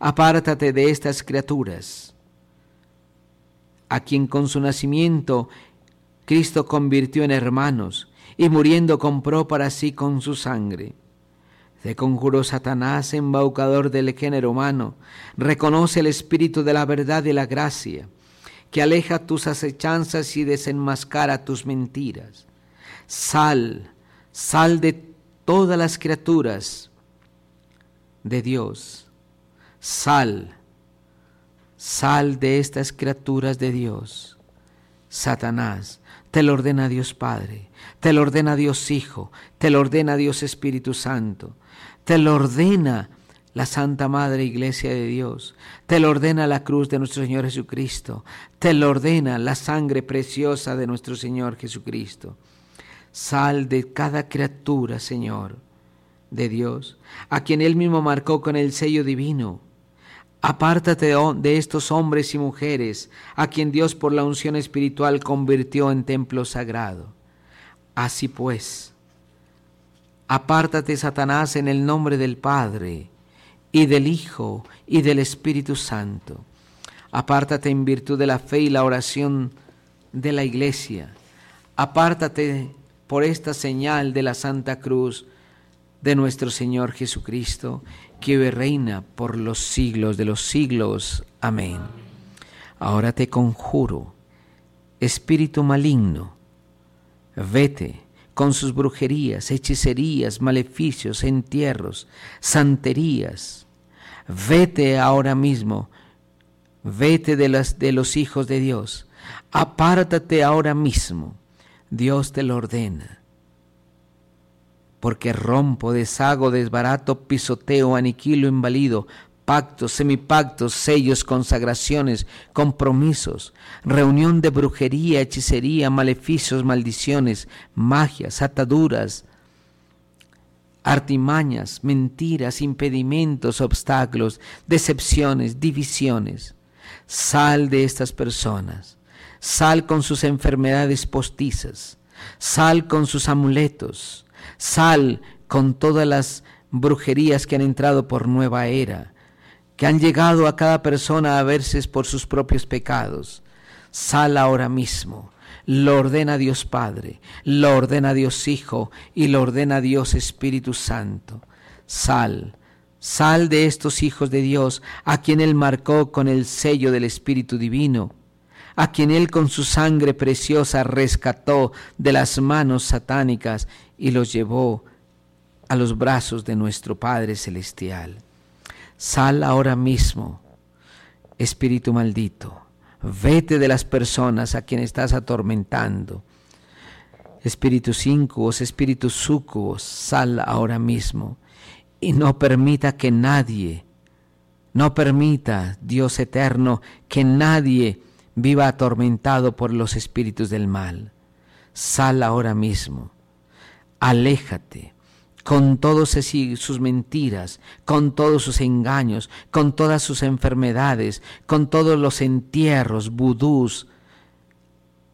Apártate de estas criaturas, a quien con su nacimiento Cristo convirtió en hermanos y muriendo compró para sí con su sangre te conjuro, Satanás, embaucador del género humano, reconoce el espíritu de la verdad y la gracia, que aleja tus acechanzas y desenmascara tus mentiras. Sal, sal de todas las criaturas de Dios. Sal, sal de estas criaturas de Dios. Satanás, te lo ordena Dios Padre, te lo ordena Dios Hijo, te lo ordena Dios Espíritu Santo te lo ordena la Santa Madre Iglesia de Dios, te lo ordena la cruz de nuestro Señor Jesucristo, te lo ordena la sangre preciosa de nuestro Señor Jesucristo. Sal de cada criatura, Señor, de Dios, a quien Él mismo marcó con el sello divino. Apártate de estos hombres y mujeres a quien Dios por la unción espiritual convirtió en templo sagrado. Así pues, Apártate, Satanás, en el nombre del Padre, y del Hijo, y del Espíritu Santo. Apártate en virtud de la fe y la oración de la Iglesia. Apártate por esta señal de la Santa Cruz de nuestro Señor Jesucristo, que reina por los siglos de los siglos. Amén. Ahora te conjuro, espíritu maligno, vete con sus brujerías, hechicerías, maleficios, entierros, santerías. Vete ahora mismo, vete de, las, de los hijos de Dios, apártate ahora mismo, Dios te lo ordena. Porque rompo, deshago, desbarato, pisoteo, aniquilo, invalido, pactos, semipactos, sellos, consagraciones, compromisos, reunión de brujería, hechicería, maleficios, maldiciones, magias, ataduras, artimañas, mentiras, impedimentos, obstáculos, decepciones, divisiones. Sal de estas personas, sal con sus enfermedades postizas, sal con sus amuletos, sal con todas las brujerías que han entrado por nueva era, que han llegado a cada persona a verse por sus propios pecados. Sal ahora mismo. Lo ordena Dios Padre, lo ordena Dios Hijo y lo ordena Dios Espíritu Santo. Sal, sal de estos hijos de Dios a quien Él marcó con el sello del Espíritu Divino, a quien Él con su sangre preciosa rescató de las manos satánicas y los llevó a los brazos de nuestro Padre Celestial. Sal ahora mismo, espíritu maldito, Vete de las personas a quienes estás atormentando. Espíritus incubos, espíritus sucubos, sal ahora mismo y no permita que nadie, no permita, Dios eterno, que nadie viva atormentado por los espíritus del mal. Sal ahora mismo, aléjate con todas sus mentiras, con todos sus engaños, con todas sus enfermedades, con todos los entierros, vudús,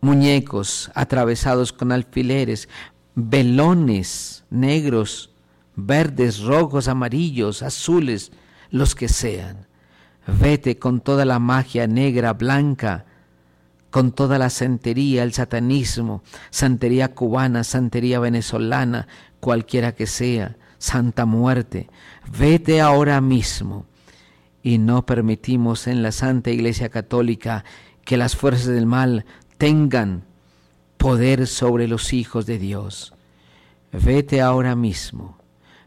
muñecos atravesados con alfileres, velones negros, verdes, rojos, amarillos, azules, los que sean. Vete con toda la magia negra, blanca, con toda la santería, el satanismo, santería cubana, santería venezolana, cualquiera que sea, Santa Muerte, vete ahora mismo. Y no permitimos en la Santa Iglesia Católica que las fuerzas del mal tengan poder sobre los hijos de Dios. Vete ahora mismo.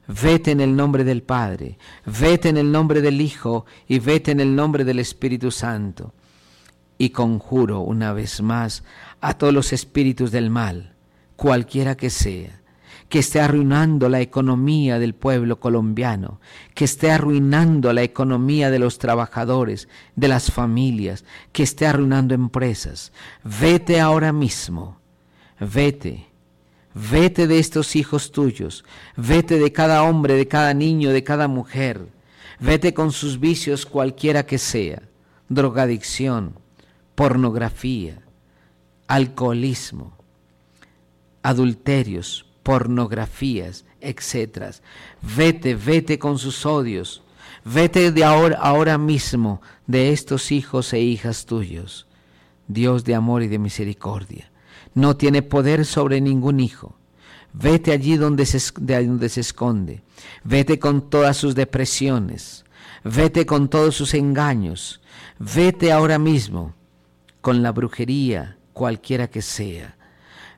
Vete en el nombre del Padre, vete en el nombre del Hijo y vete en el nombre del Espíritu Santo. Y conjuro una vez más a todos los espíritus del mal, cualquiera que sea, que esté arruinando la economía del pueblo colombiano, que esté arruinando la economía de los trabajadores, de las familias, que esté arruinando empresas. Vete ahora mismo, vete, vete de estos hijos tuyos, vete de cada hombre, de cada niño, de cada mujer, vete con sus vicios cualquiera que sea, drogadicción, pornografía, alcoholismo, adulterios, pornografías, etc. Vete, vete con sus odios. Vete de ahora, ahora mismo de estos hijos e hijas tuyos. Dios de amor y de misericordia. No tiene poder sobre ningún hijo. Vete allí donde de donde se esconde. Vete con todas sus depresiones. Vete con todos sus engaños. Vete ahora mismo con la brujería, cualquiera que sea.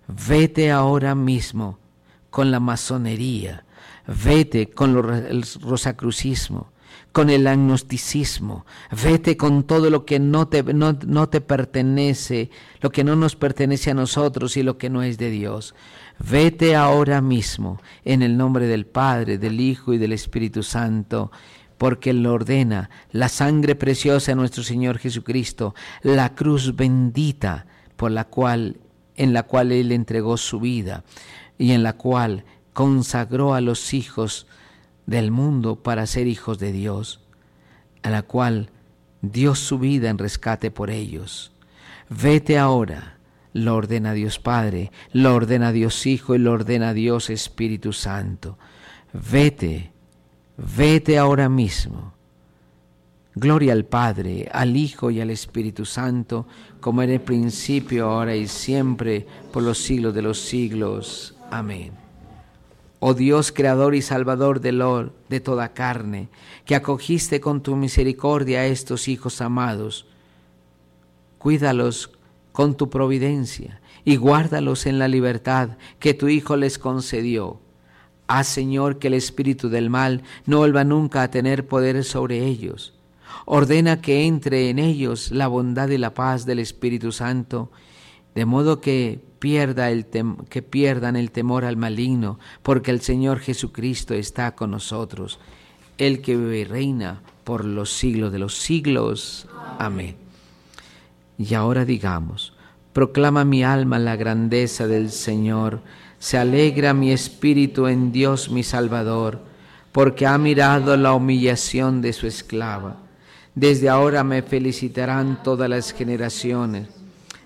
Vete ahora mismo con la masonería, vete con el rosacrucismo, con el agnosticismo, vete con todo lo que no te, no, no te pertenece, lo que no nos pertenece a nosotros y lo que no es de Dios. Vete ahora mismo en el nombre del Padre, del Hijo y del Espíritu Santo porque lo ordena, la sangre preciosa de nuestro Señor Jesucristo, la cruz bendita por la cual, en la cual Él entregó su vida y en la cual consagró a los hijos del mundo para ser hijos de Dios, a la cual dio su vida en rescate por ellos. Vete ahora, lo ordena Dios Padre, lo ordena Dios Hijo y lo ordena Dios Espíritu Santo. Vete, vete ahora mismo. Gloria al Padre, al Hijo y al Espíritu Santo, como en el principio, ahora y siempre, por los siglos de los siglos. Amén. Oh Dios, creador y salvador de, de toda carne, que acogiste con tu misericordia a estos hijos amados, cuídalos con tu providencia y guárdalos en la libertad que tu Hijo les concedió. Haz, Señor, que el espíritu del mal no vuelva nunca a tener poder sobre ellos. Ordena que entre en ellos la bondad y la paz del Espíritu Santo, de modo que pierda el que pierdan el temor al maligno, porque el Señor Jesucristo está con nosotros, el que vive y reina por los siglos de los siglos. Amén. Y ahora digamos, proclama mi alma la grandeza del Señor, se alegra mi espíritu en Dios mi Salvador, porque ha mirado la humillación de su esclava. Desde ahora me felicitarán todas las generaciones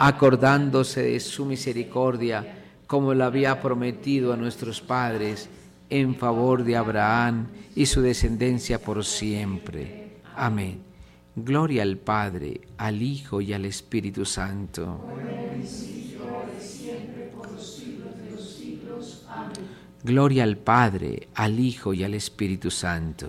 acordándose de su misericordia, como lo había prometido a nuestros padres, en favor de Abraham y su descendencia por siempre. Amén. Gloria al Padre, al Hijo y al Espíritu Santo. Gloria al Padre, al Hijo y al Espíritu Santo.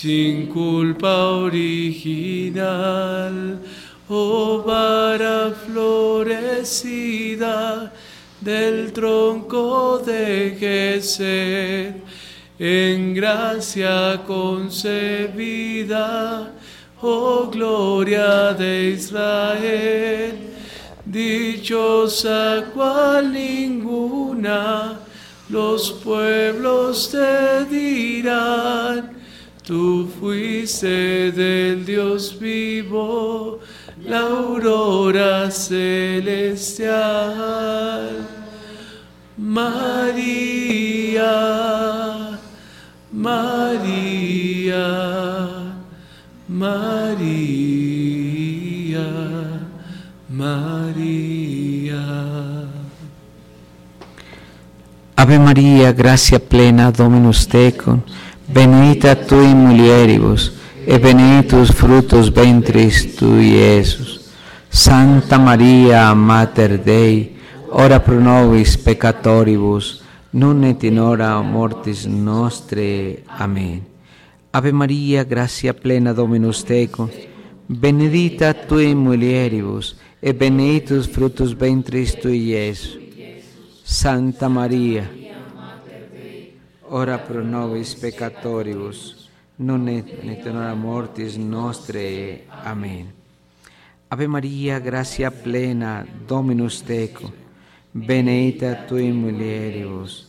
sin culpa original, oh vara florecida del tronco de Jesús en gracia concebida, oh gloria de Israel, dichosa cual ninguna, los pueblos te dirán, tú fuiste del Dios vivo, la aurora celestial. María, María, María, María. Ave María, gracia plena, Dominus tecum, benedicta tu in mulieribus, e benedictus fructus ventris tui, Iesus. Santa María, Mater Dei, ora pro nobis peccatoribus, nun et in hora mortis nostre. Amen. Ave Maria, gratia plena Dominus tecum, benedicta tu in mulieribus, et benedictus fructus ventris tui, Iesus. Santa Maria, ora pro nobis peccatoribus, nun et in hora mortis nostre. Amen. Ave Maria, gratia plena Dominus tecum, benedicta in mulieribus.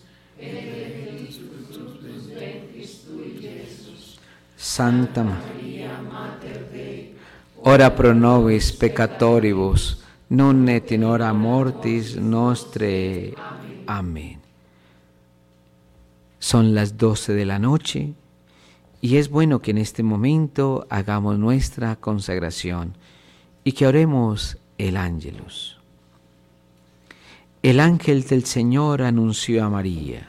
Santa Maria, Mater Dei, ora pro nobis peccatoribus, non et in hora mortis nostre. Amén. Son las doce de la noche y es bueno que en este momento hagamos nuestra consagración y que oremos el ángelus. El ángel del Señor anunció a María.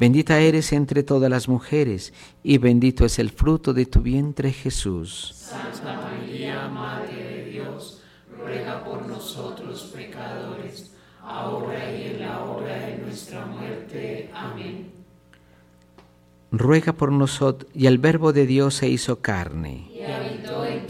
Bendita eres entre todas las mujeres, y bendito es el fruto de tu vientre Jesús. Santa María, Madre de Dios, ruega por nosotros pecadores, ahora y en la hora de nuestra muerte. Amén. Ruega por nosotros, y el Verbo de Dios se hizo carne. Y habitó nosotros.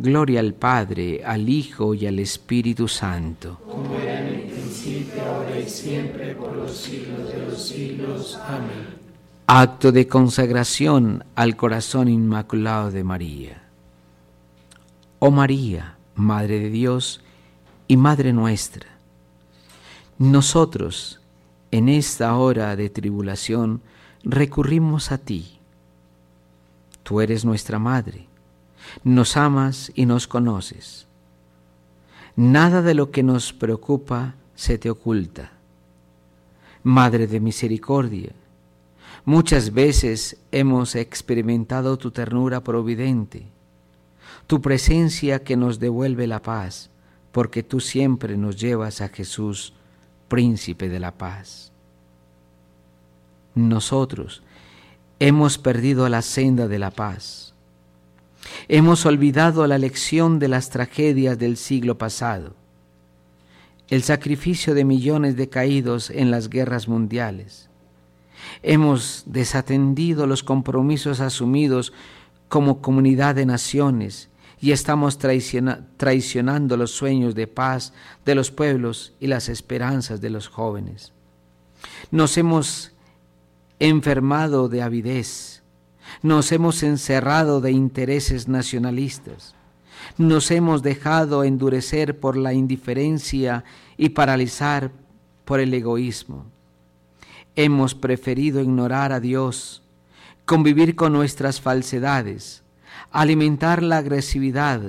Gloria al Padre, al Hijo y al Espíritu Santo. Como era en el principio, ahora y siempre, por los siglos de los siglos. Amén. Acto de consagración al corazón inmaculado de María. Oh María, Madre de Dios y Madre nuestra, nosotros en esta hora de tribulación recurrimos a ti. Tú eres nuestra Madre, nos amas y nos conoces. Nada de lo que nos preocupa se te oculta. Madre de misericordia, muchas veces hemos experimentado tu ternura providente, tu presencia que nos devuelve la paz, porque tú siempre nos llevas a Jesús, príncipe de la paz. Nosotros hemos perdido la senda de la paz. Hemos olvidado la lección de las tragedias del siglo pasado, el sacrificio de millones de caídos en las guerras mundiales. Hemos desatendido los compromisos asumidos como comunidad de naciones y estamos traicionando los sueños de paz de los pueblos y las esperanzas de los jóvenes. Nos hemos enfermado de avidez, nos hemos encerrado de intereses nacionalistas, nos hemos dejado endurecer por la indiferencia y paralizar por el egoísmo. Hemos preferido ignorar a Dios, convivir con nuestras falsedades, alimentar la agresividad,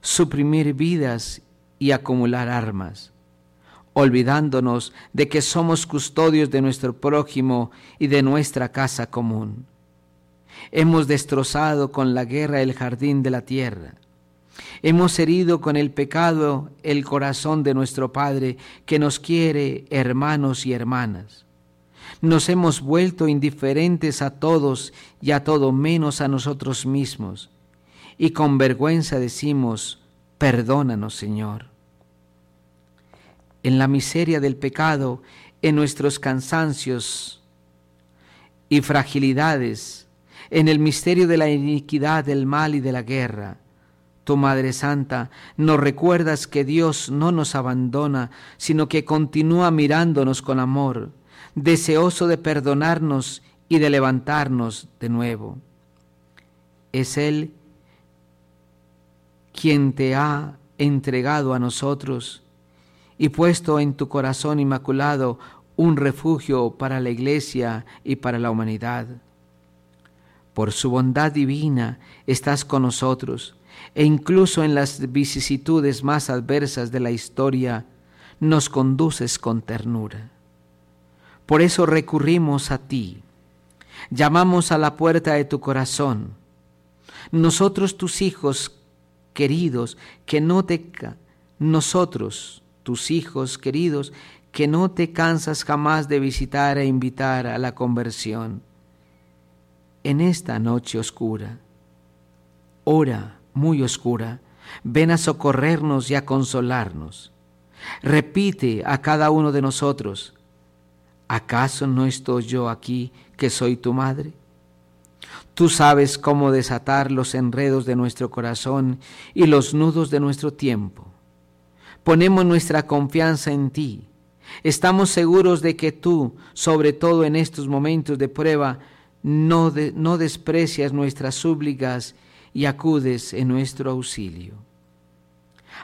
suprimir vidas y acumular armas, olvidándonos de que somos custodios de nuestro prójimo y de nuestra casa común. Hemos destrozado con la guerra el jardín de la tierra. Hemos herido con el pecado el corazón de nuestro Padre que nos quiere hermanos y hermanas. Nos hemos vuelto indiferentes a todos y a todo menos a nosotros mismos y con vergüenza decimos, perdónanos Señor. En la miseria del pecado, en nuestros cansancios y fragilidades, en el misterio de la iniquidad, del mal y de la guerra, tu Madre Santa, nos recuerdas que Dios no nos abandona, sino que continúa mirándonos con amor, deseoso de perdonarnos y de levantarnos de nuevo. Es Él quien te ha entregado a nosotros y puesto en tu corazón inmaculado un refugio para la iglesia y para la humanidad. Por su bondad divina estás con nosotros e incluso en las vicisitudes más adversas de la historia nos conduces con ternura. Por eso recurrimos a ti, llamamos a la puerta de tu corazón. Nosotros tus hijos queridos, que no te nosotros, tus hijos queridos, que no te cansas jamás de visitar e invitar a la conversión. En esta noche oscura, hora muy oscura, ven a socorrernos y a consolarnos. Repite a cada uno de nosotros, ¿acaso no estoy yo aquí que soy tu madre? Tú sabes cómo desatar los enredos de nuestro corazón y los nudos de nuestro tiempo. Ponemos nuestra confianza en ti. Estamos seguros de que tú, sobre todo en estos momentos de prueba, no, desprecias nuestras súplicas y acudes en nuestro auxilio.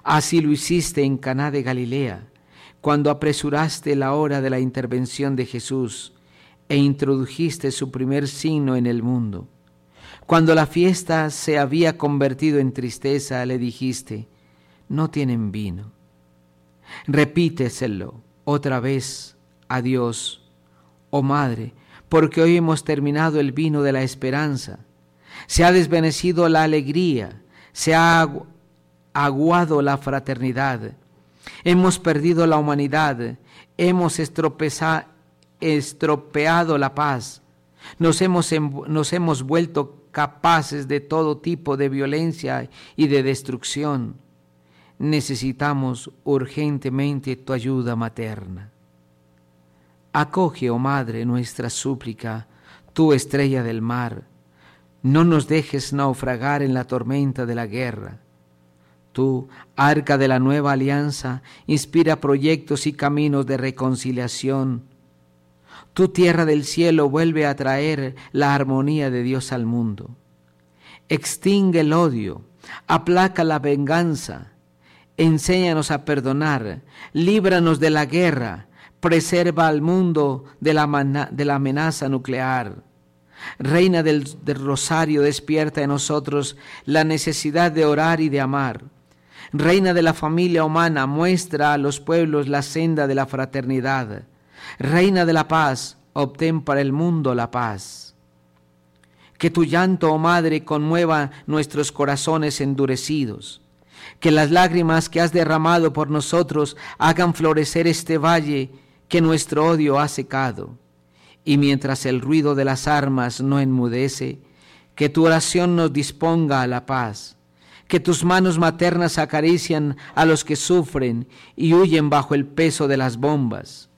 Así lo hiciste en Caná de Galilea, cuando apresuraste la hora de la intervención de Jesús e introdujiste su primer signo en el mundo. Cuando la fiesta se había convertido en tristeza, le dijiste, no tienen vino. Repíteselo otra vez a Dios, oh Madre, porque hoy hemos terminado el vino de la esperanza. Se ha desvanecido la alegría, se ha aguado la fraternidad. Hemos perdido la humanidad, hemos estropeado la paz, nos hemos, nos hemos vuelto capaces de todo tipo de violencia y de destrucción. Necesitamos urgentemente tu ayuda materna. Acoge, oh Madre, nuestra súplica, tú estrella del mar. No nos dejes naufragar en la tormenta de la guerra. Tú, arca de la nueva alianza, inspira proyectos y caminos de reconciliación. Tu tierra del cielo vuelve a traer la armonía de Dios al mundo. Extingue el odio, aplaca la venganza, enséñanos a perdonar, líbranos de la guerra, preserva al mundo de la, amenaza nuclear. Reina del, del rosario, despierta en nosotros la necesidad de orar y de amar. Reina de la familia humana, muestra a los pueblos la senda de la fraternidad. Reina de la paz, obtén para el mundo la paz. Que tu llanto, oh Madre, conmueva nuestros corazones endurecidos. Que las lágrimas que has derramado por nosotros hagan florecer este valle que nuestro odio ha secado, y mientras el ruido de las armas no enmudece, que tu oración nos disponga a la paz, que tus manos maternas acarician a los que sufren y huyen bajo el peso de las bombas,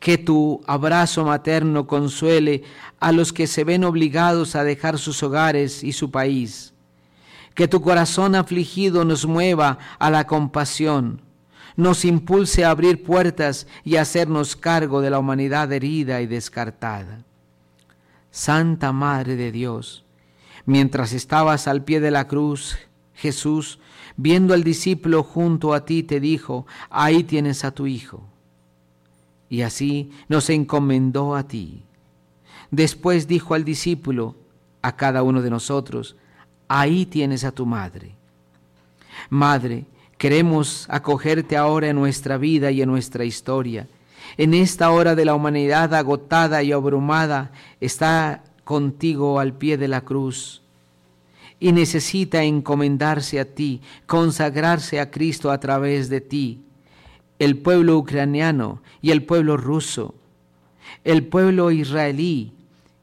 que tu abrazo materno consuele a los que se ven obligados a dejar sus hogares y su país, que tu corazón afligido nos mueva a la compasión, nos impulse a abrir puertas y hacernos cargo de la humanidad herida y descartada. Santa Madre de Dios, mientras estabas al pie de la cruz, Jesús, viendo al discípulo junto a ti, te dijo, ahí tienes a tu Hijo. Y así nos encomendó a ti. Después dijo al discípulo, a cada uno de nosotros, ahí tienes a tu madre. Madre, Queremos acogerte ahora en nuestra vida y en nuestra historia. En esta hora de la humanidad agotada y abrumada, está contigo al pie de la cruz y necesita encomendarse a ti, consagrarse a Cristo a través de ti. El pueblo ucraniano y el pueblo ruso, el pueblo israelí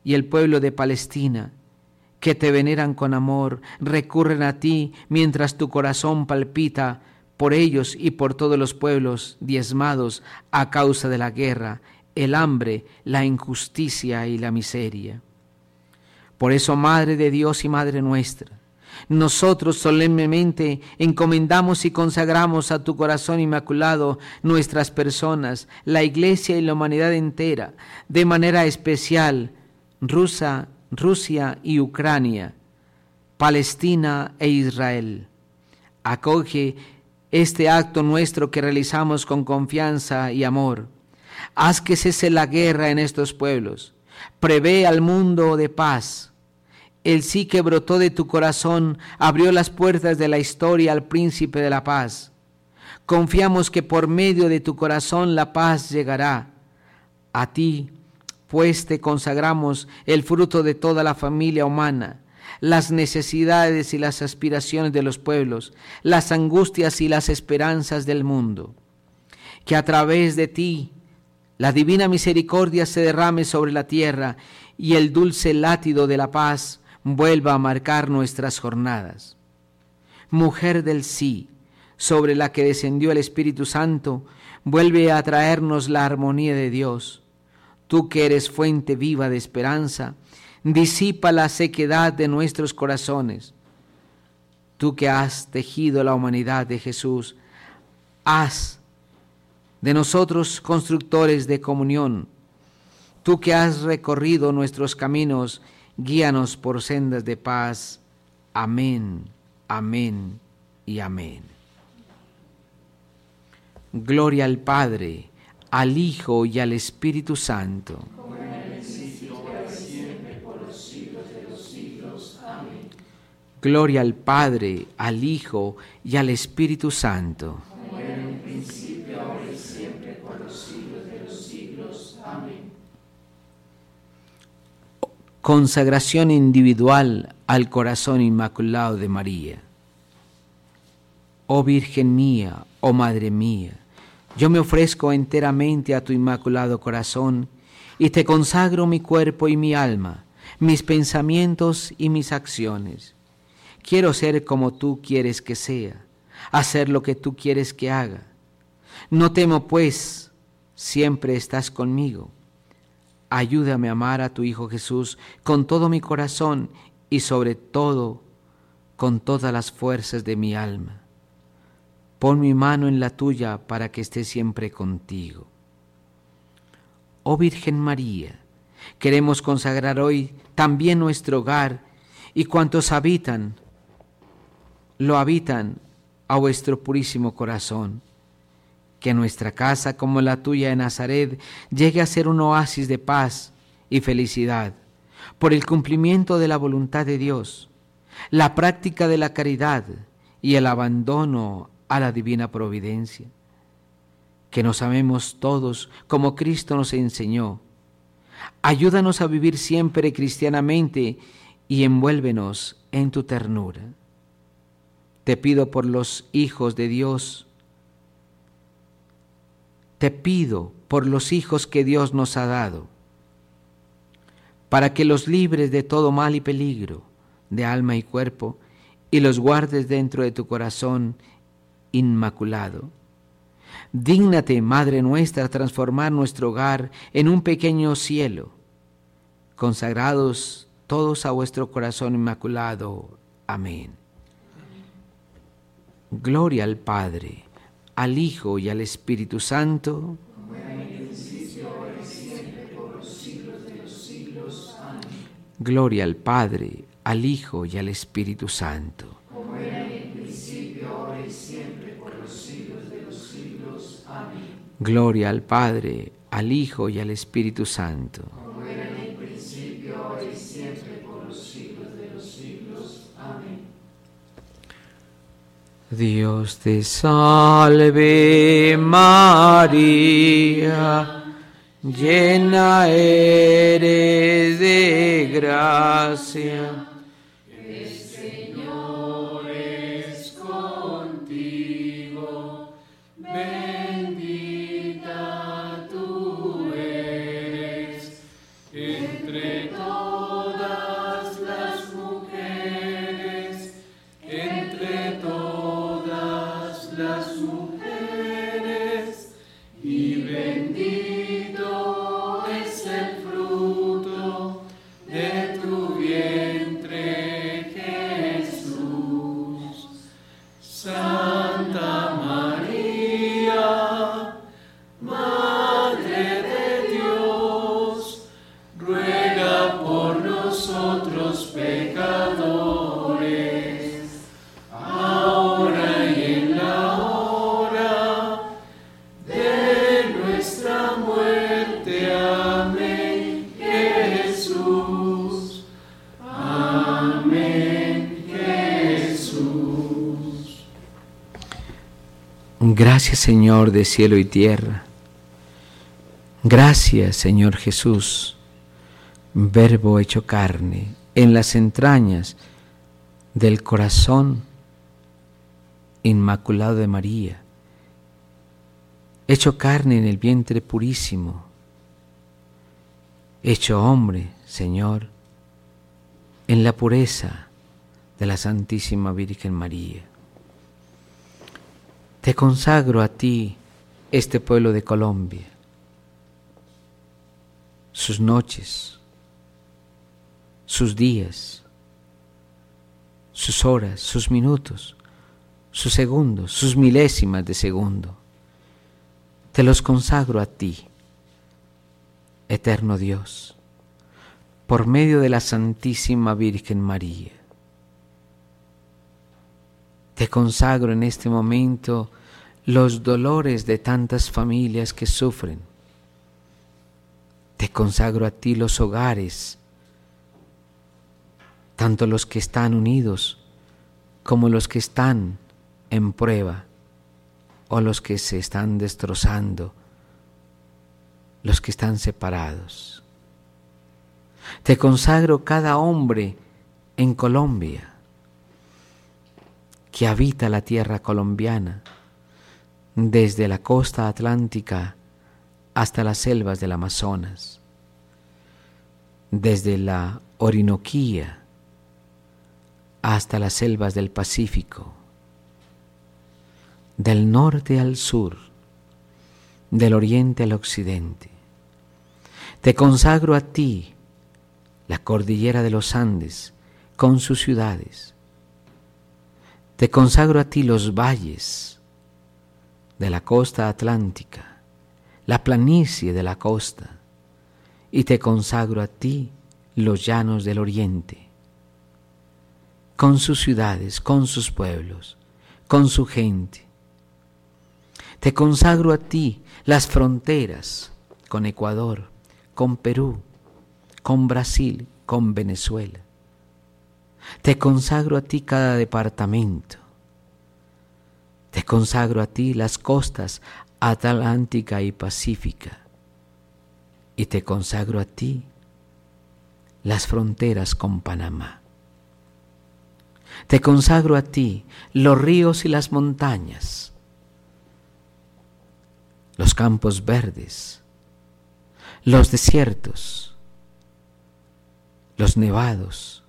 y el pueblo de Palestina, que te veneran con amor, recurren a ti mientras tu corazón palpita por ellos y por todos los pueblos diezmados a causa de la guerra, el hambre, la injusticia y la miseria. Por eso, Madre de Dios y Madre nuestra, nosotros solemnemente encomendamos y consagramos a tu corazón inmaculado nuestras personas, la Iglesia y la humanidad entera, de manera especial Rusia, Rusia y Ucrania, Palestina e Israel. Acoge este acto nuestro que realizamos con confianza y amor. Haz que cese la guerra en estos pueblos. Prevé al mundo de paz. El sí que brotó de tu corazón abrió las puertas de la historia al príncipe de la paz. Confiamos que por medio de tu corazón la paz llegará. A ti, pues te consagramos el fruto de toda la familia humana las necesidades y las aspiraciones de los pueblos, las angustias y las esperanzas del mundo. Que a través de ti la divina misericordia se derrame sobre la tierra y el dulce látido de la paz vuelva a marcar nuestras jornadas. Mujer del sí, sobre la que descendió el Espíritu Santo, vuelve a traernos la armonía de Dios. Tú que eres fuente viva de esperanza, disipa la sequedad de nuestros corazones. Tú que has tejido la humanidad de Jesús, haz de nosotros constructores de comunión. Tú que has recorrido nuestros caminos, guíanos por sendas de paz. Amén, amén y amén. Gloria al Padre, al Hijo y al Espíritu Santo Gloria al Padre, al Hijo y al Espíritu Santo. Como en un principio, ahora y siempre, por los siglos de los siglos. Amén. consagración individual al corazón inmaculado de María. Oh Virgen mía, oh Madre mía, yo me ofrezco enteramente a tu inmaculado corazón y te consagro mi cuerpo y mi alma, mis pensamientos y mis acciones. Quiero ser como tú quieres que sea, hacer lo que tú quieres que haga. No temo, pues, siempre estás conmigo. Ayúdame a amar a tu Hijo Jesús con todo mi corazón y sobre todo con todas las fuerzas de mi alma. Pon mi mano en la tuya para que esté siempre contigo. Oh Virgen María, queremos consagrar hoy también nuestro hogar y cuantos habitan, lo habitan a vuestro purísimo corazón. Que nuestra casa, como la tuya de Nazaret, llegue a ser un oasis de paz y felicidad por el cumplimiento de la voluntad de Dios, la práctica de la caridad y el abandono a la divina providencia. Que nos amemos todos como Cristo nos enseñó. Ayúdanos a vivir siempre cristianamente y envuélvenos en tu ternura. Te pido por los hijos de Dios. Te pido por los hijos que Dios nos ha dado, para que los libres de todo mal y peligro, de alma y cuerpo, y los guardes dentro de tu corazón inmaculado. Dígnate, Madre nuestra, transformar nuestro hogar en un pequeño cielo, consagrados todos a vuestro corazón inmaculado. Amén. Gloria al Padre, al Hijo y al Espíritu Santo. Gloria al Padre, al Hijo y al Espíritu Santo. Gloria al Padre, al Hijo y al Espíritu Santo. Como era en el principio, ahora y siempre, por los siglos de los siglos. Amén. Dios te salve María, llena eres de gracia. Gracias Señor de cielo y tierra. Gracias Señor Jesús, verbo hecho carne en las entrañas del corazón inmaculado de María, hecho carne en el vientre purísimo, hecho hombre, Señor, en la pureza de la Santísima Virgen María. Te consagro a ti este pueblo de Colombia, sus noches, sus días, sus horas, sus minutos, sus segundos, sus milésimas de segundo. Te los consagro a ti, eterno Dios, por medio de la Santísima Virgen María. Te consagro en este momento los dolores de tantas familias que sufren. Te consagro a ti los hogares, tanto los que están unidos como los que están en prueba o los que se están destrozando, los que están separados. Te consagro cada hombre en Colombia que habita la tierra colombiana, desde la costa atlántica hasta las selvas del Amazonas, desde la Orinoquía hasta las selvas del Pacífico, del norte al sur, del oriente al occidente. Te consagro a ti la cordillera de los Andes con sus ciudades. Te consagro a ti los valles de la costa atlántica, la planicie de la costa, y te consagro a ti los llanos del oriente, con sus ciudades, con sus pueblos, con su gente. Te consagro a ti las fronteras con Ecuador, con Perú, con Brasil, con Venezuela. Te consagro a ti cada departamento. Te consagro a ti las costas atlántica y pacífica. Y te consagro a ti las fronteras con Panamá. Te consagro a ti los ríos y las montañas, los campos verdes, los desiertos, los nevados.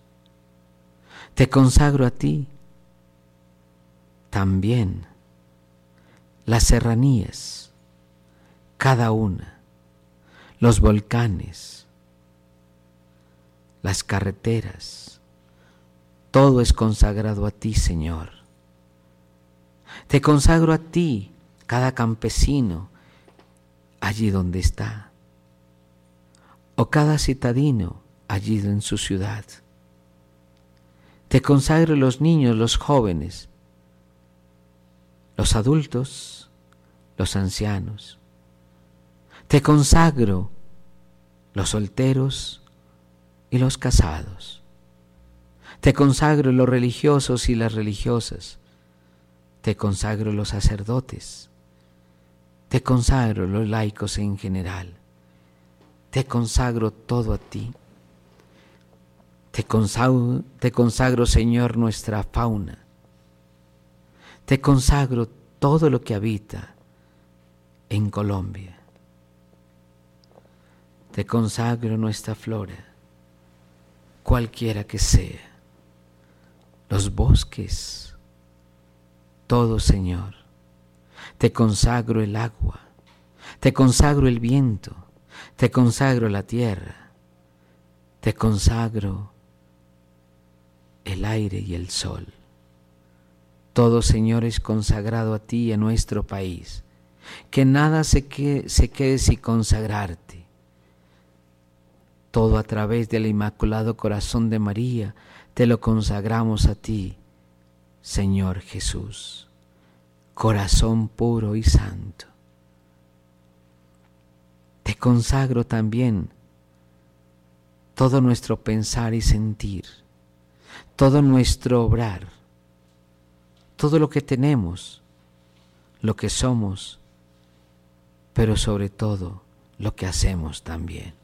Te consagro a ti también las serranías, cada una, los volcanes, las carreteras, todo es consagrado a ti, Señor. Te consagro a ti, cada campesino, allí donde está, o cada citadino allí en su ciudad. Te consagro los niños, los jóvenes, los adultos, los ancianos. Te consagro los solteros y los casados. Te consagro los religiosos y las religiosas. Te consagro los sacerdotes. Te consagro los laicos en general. Te consagro todo a ti. Te consagro, Señor, nuestra fauna. Te consagro todo lo que habita en Colombia. Te consagro nuestra flora, cualquiera que sea, los bosques, todo, Señor. Te consagro el agua, te consagro el viento, te consagro la tierra, te consagro el aire y el sol. Todo, Señor, es consagrado a ti y a nuestro país. Que nada se quede, se quede sin consagrarte. Todo a través del Inmaculado Corazón de María te lo consagramos a ti, Señor Jesús, corazón puro y santo. Te consagro también todo nuestro pensar y sentir todo nuestro obrar, todo lo que tenemos, lo que somos, pero sobre todo lo que hacemos también.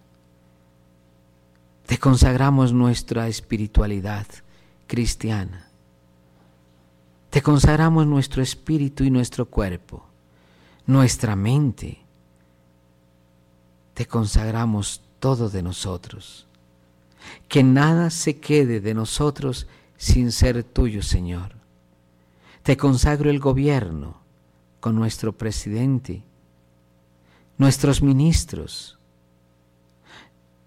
Te consagramos nuestra espiritualidad cristiana. Te consagramos nuestro espíritu y nuestro cuerpo, nuestra mente. Te consagramos todo de nosotros que nada se quede de nosotros sin ser tuyo, Señor. Te consagro el gobierno con nuestro presidente, nuestros ministros.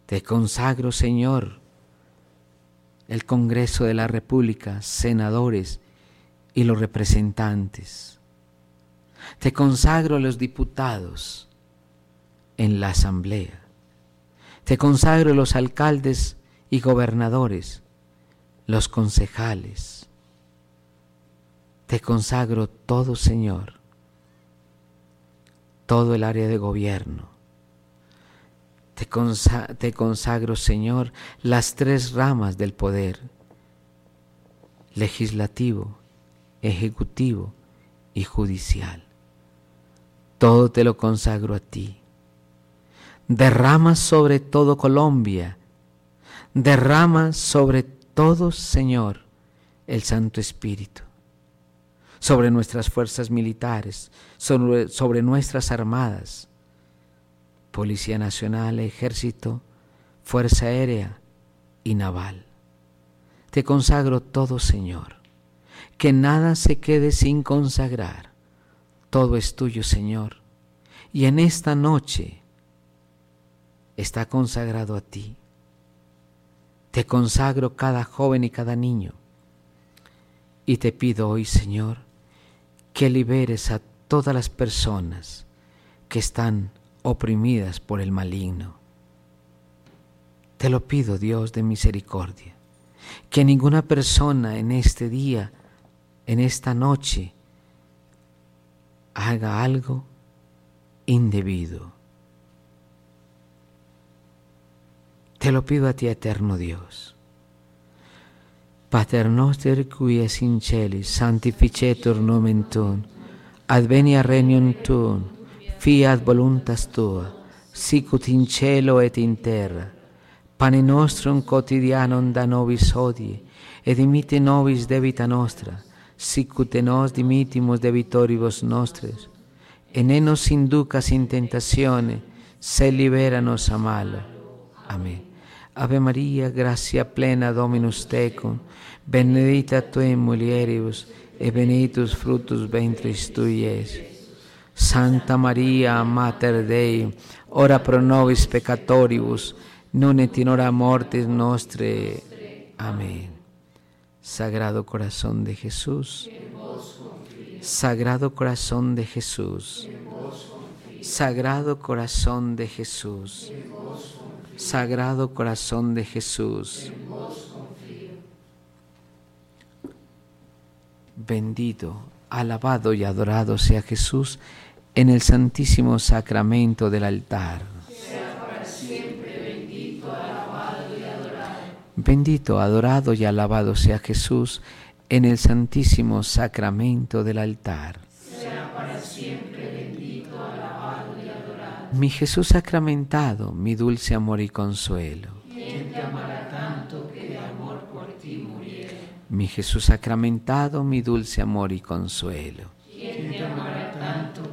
Te consagro, Señor, el Congreso de la República, senadores y los representantes. Te consagro los diputados en la Asamblea. Te consagro los alcaldes y gobernadores, los concejales. Te consagro todo, Señor, todo el área de gobierno. Te, te, consagro, Señor, las tres ramas del poder, legislativo, ejecutivo y judicial. Todo te lo consagro a ti. Derrama sobre todo Colombia Derrama sobre todos, Señor, el Santo Espíritu, sobre nuestras fuerzas militares, sobre, nuestras armadas, Policía Nacional, Ejército, Fuerza Aérea y Naval. Te consagro todo, Señor, que nada se quede sin consagrar. Todo es tuyo, Señor. Y en esta noche está consagrado a ti. Te consagro cada joven y cada niño. Y te pido hoy, Señor, que liberes a todas las personas que están oprimidas por el maligno. Te lo pido, Dios de misericordia, que ninguna persona en este día, en esta noche, haga algo indebido. Te lo pido a ti, eterno Dios. Pater noster qui es in celis, sanctificetur nomen tuum, advenia regnum tuum, fiat voluntas tua, sicut in cielo et in terra. Pane nostrum quotidianum da nobis hodie, et dimite nobis debita nostra, sicut et nos dimitimus debitoribus nostres, et ne nos inducas in tentatione, se libera nos a malo. Amén. Ave María, gracia plena Dominus tecum, benedicta tu in mulieribus, et benedictus fructus ventris tui, Iesus. Santa María, Mater Dei, ora pro nobis peccatoribus, nun et in hora mortis nostre. Amén. Sagrado Corazón de Jesús, Sagrado Corazón de Jesús, Sagrado Corazón de Jesús, Sagrado Corazón de Jesús. Bendito, alabado y adorado sea Jesús en el santísimo sacramento del altar. Bendito, adorado y alabado sea Jesús en el santísimo sacramento del altar. Sea para siempre mi Jesús sacramentado, mi dulce amor y consuelo. ¿Quién te amará tanto que de amor por ti muriera? Mi Jesús sacramentado, mi dulce amor y consuelo. ¿Quién te amará tanto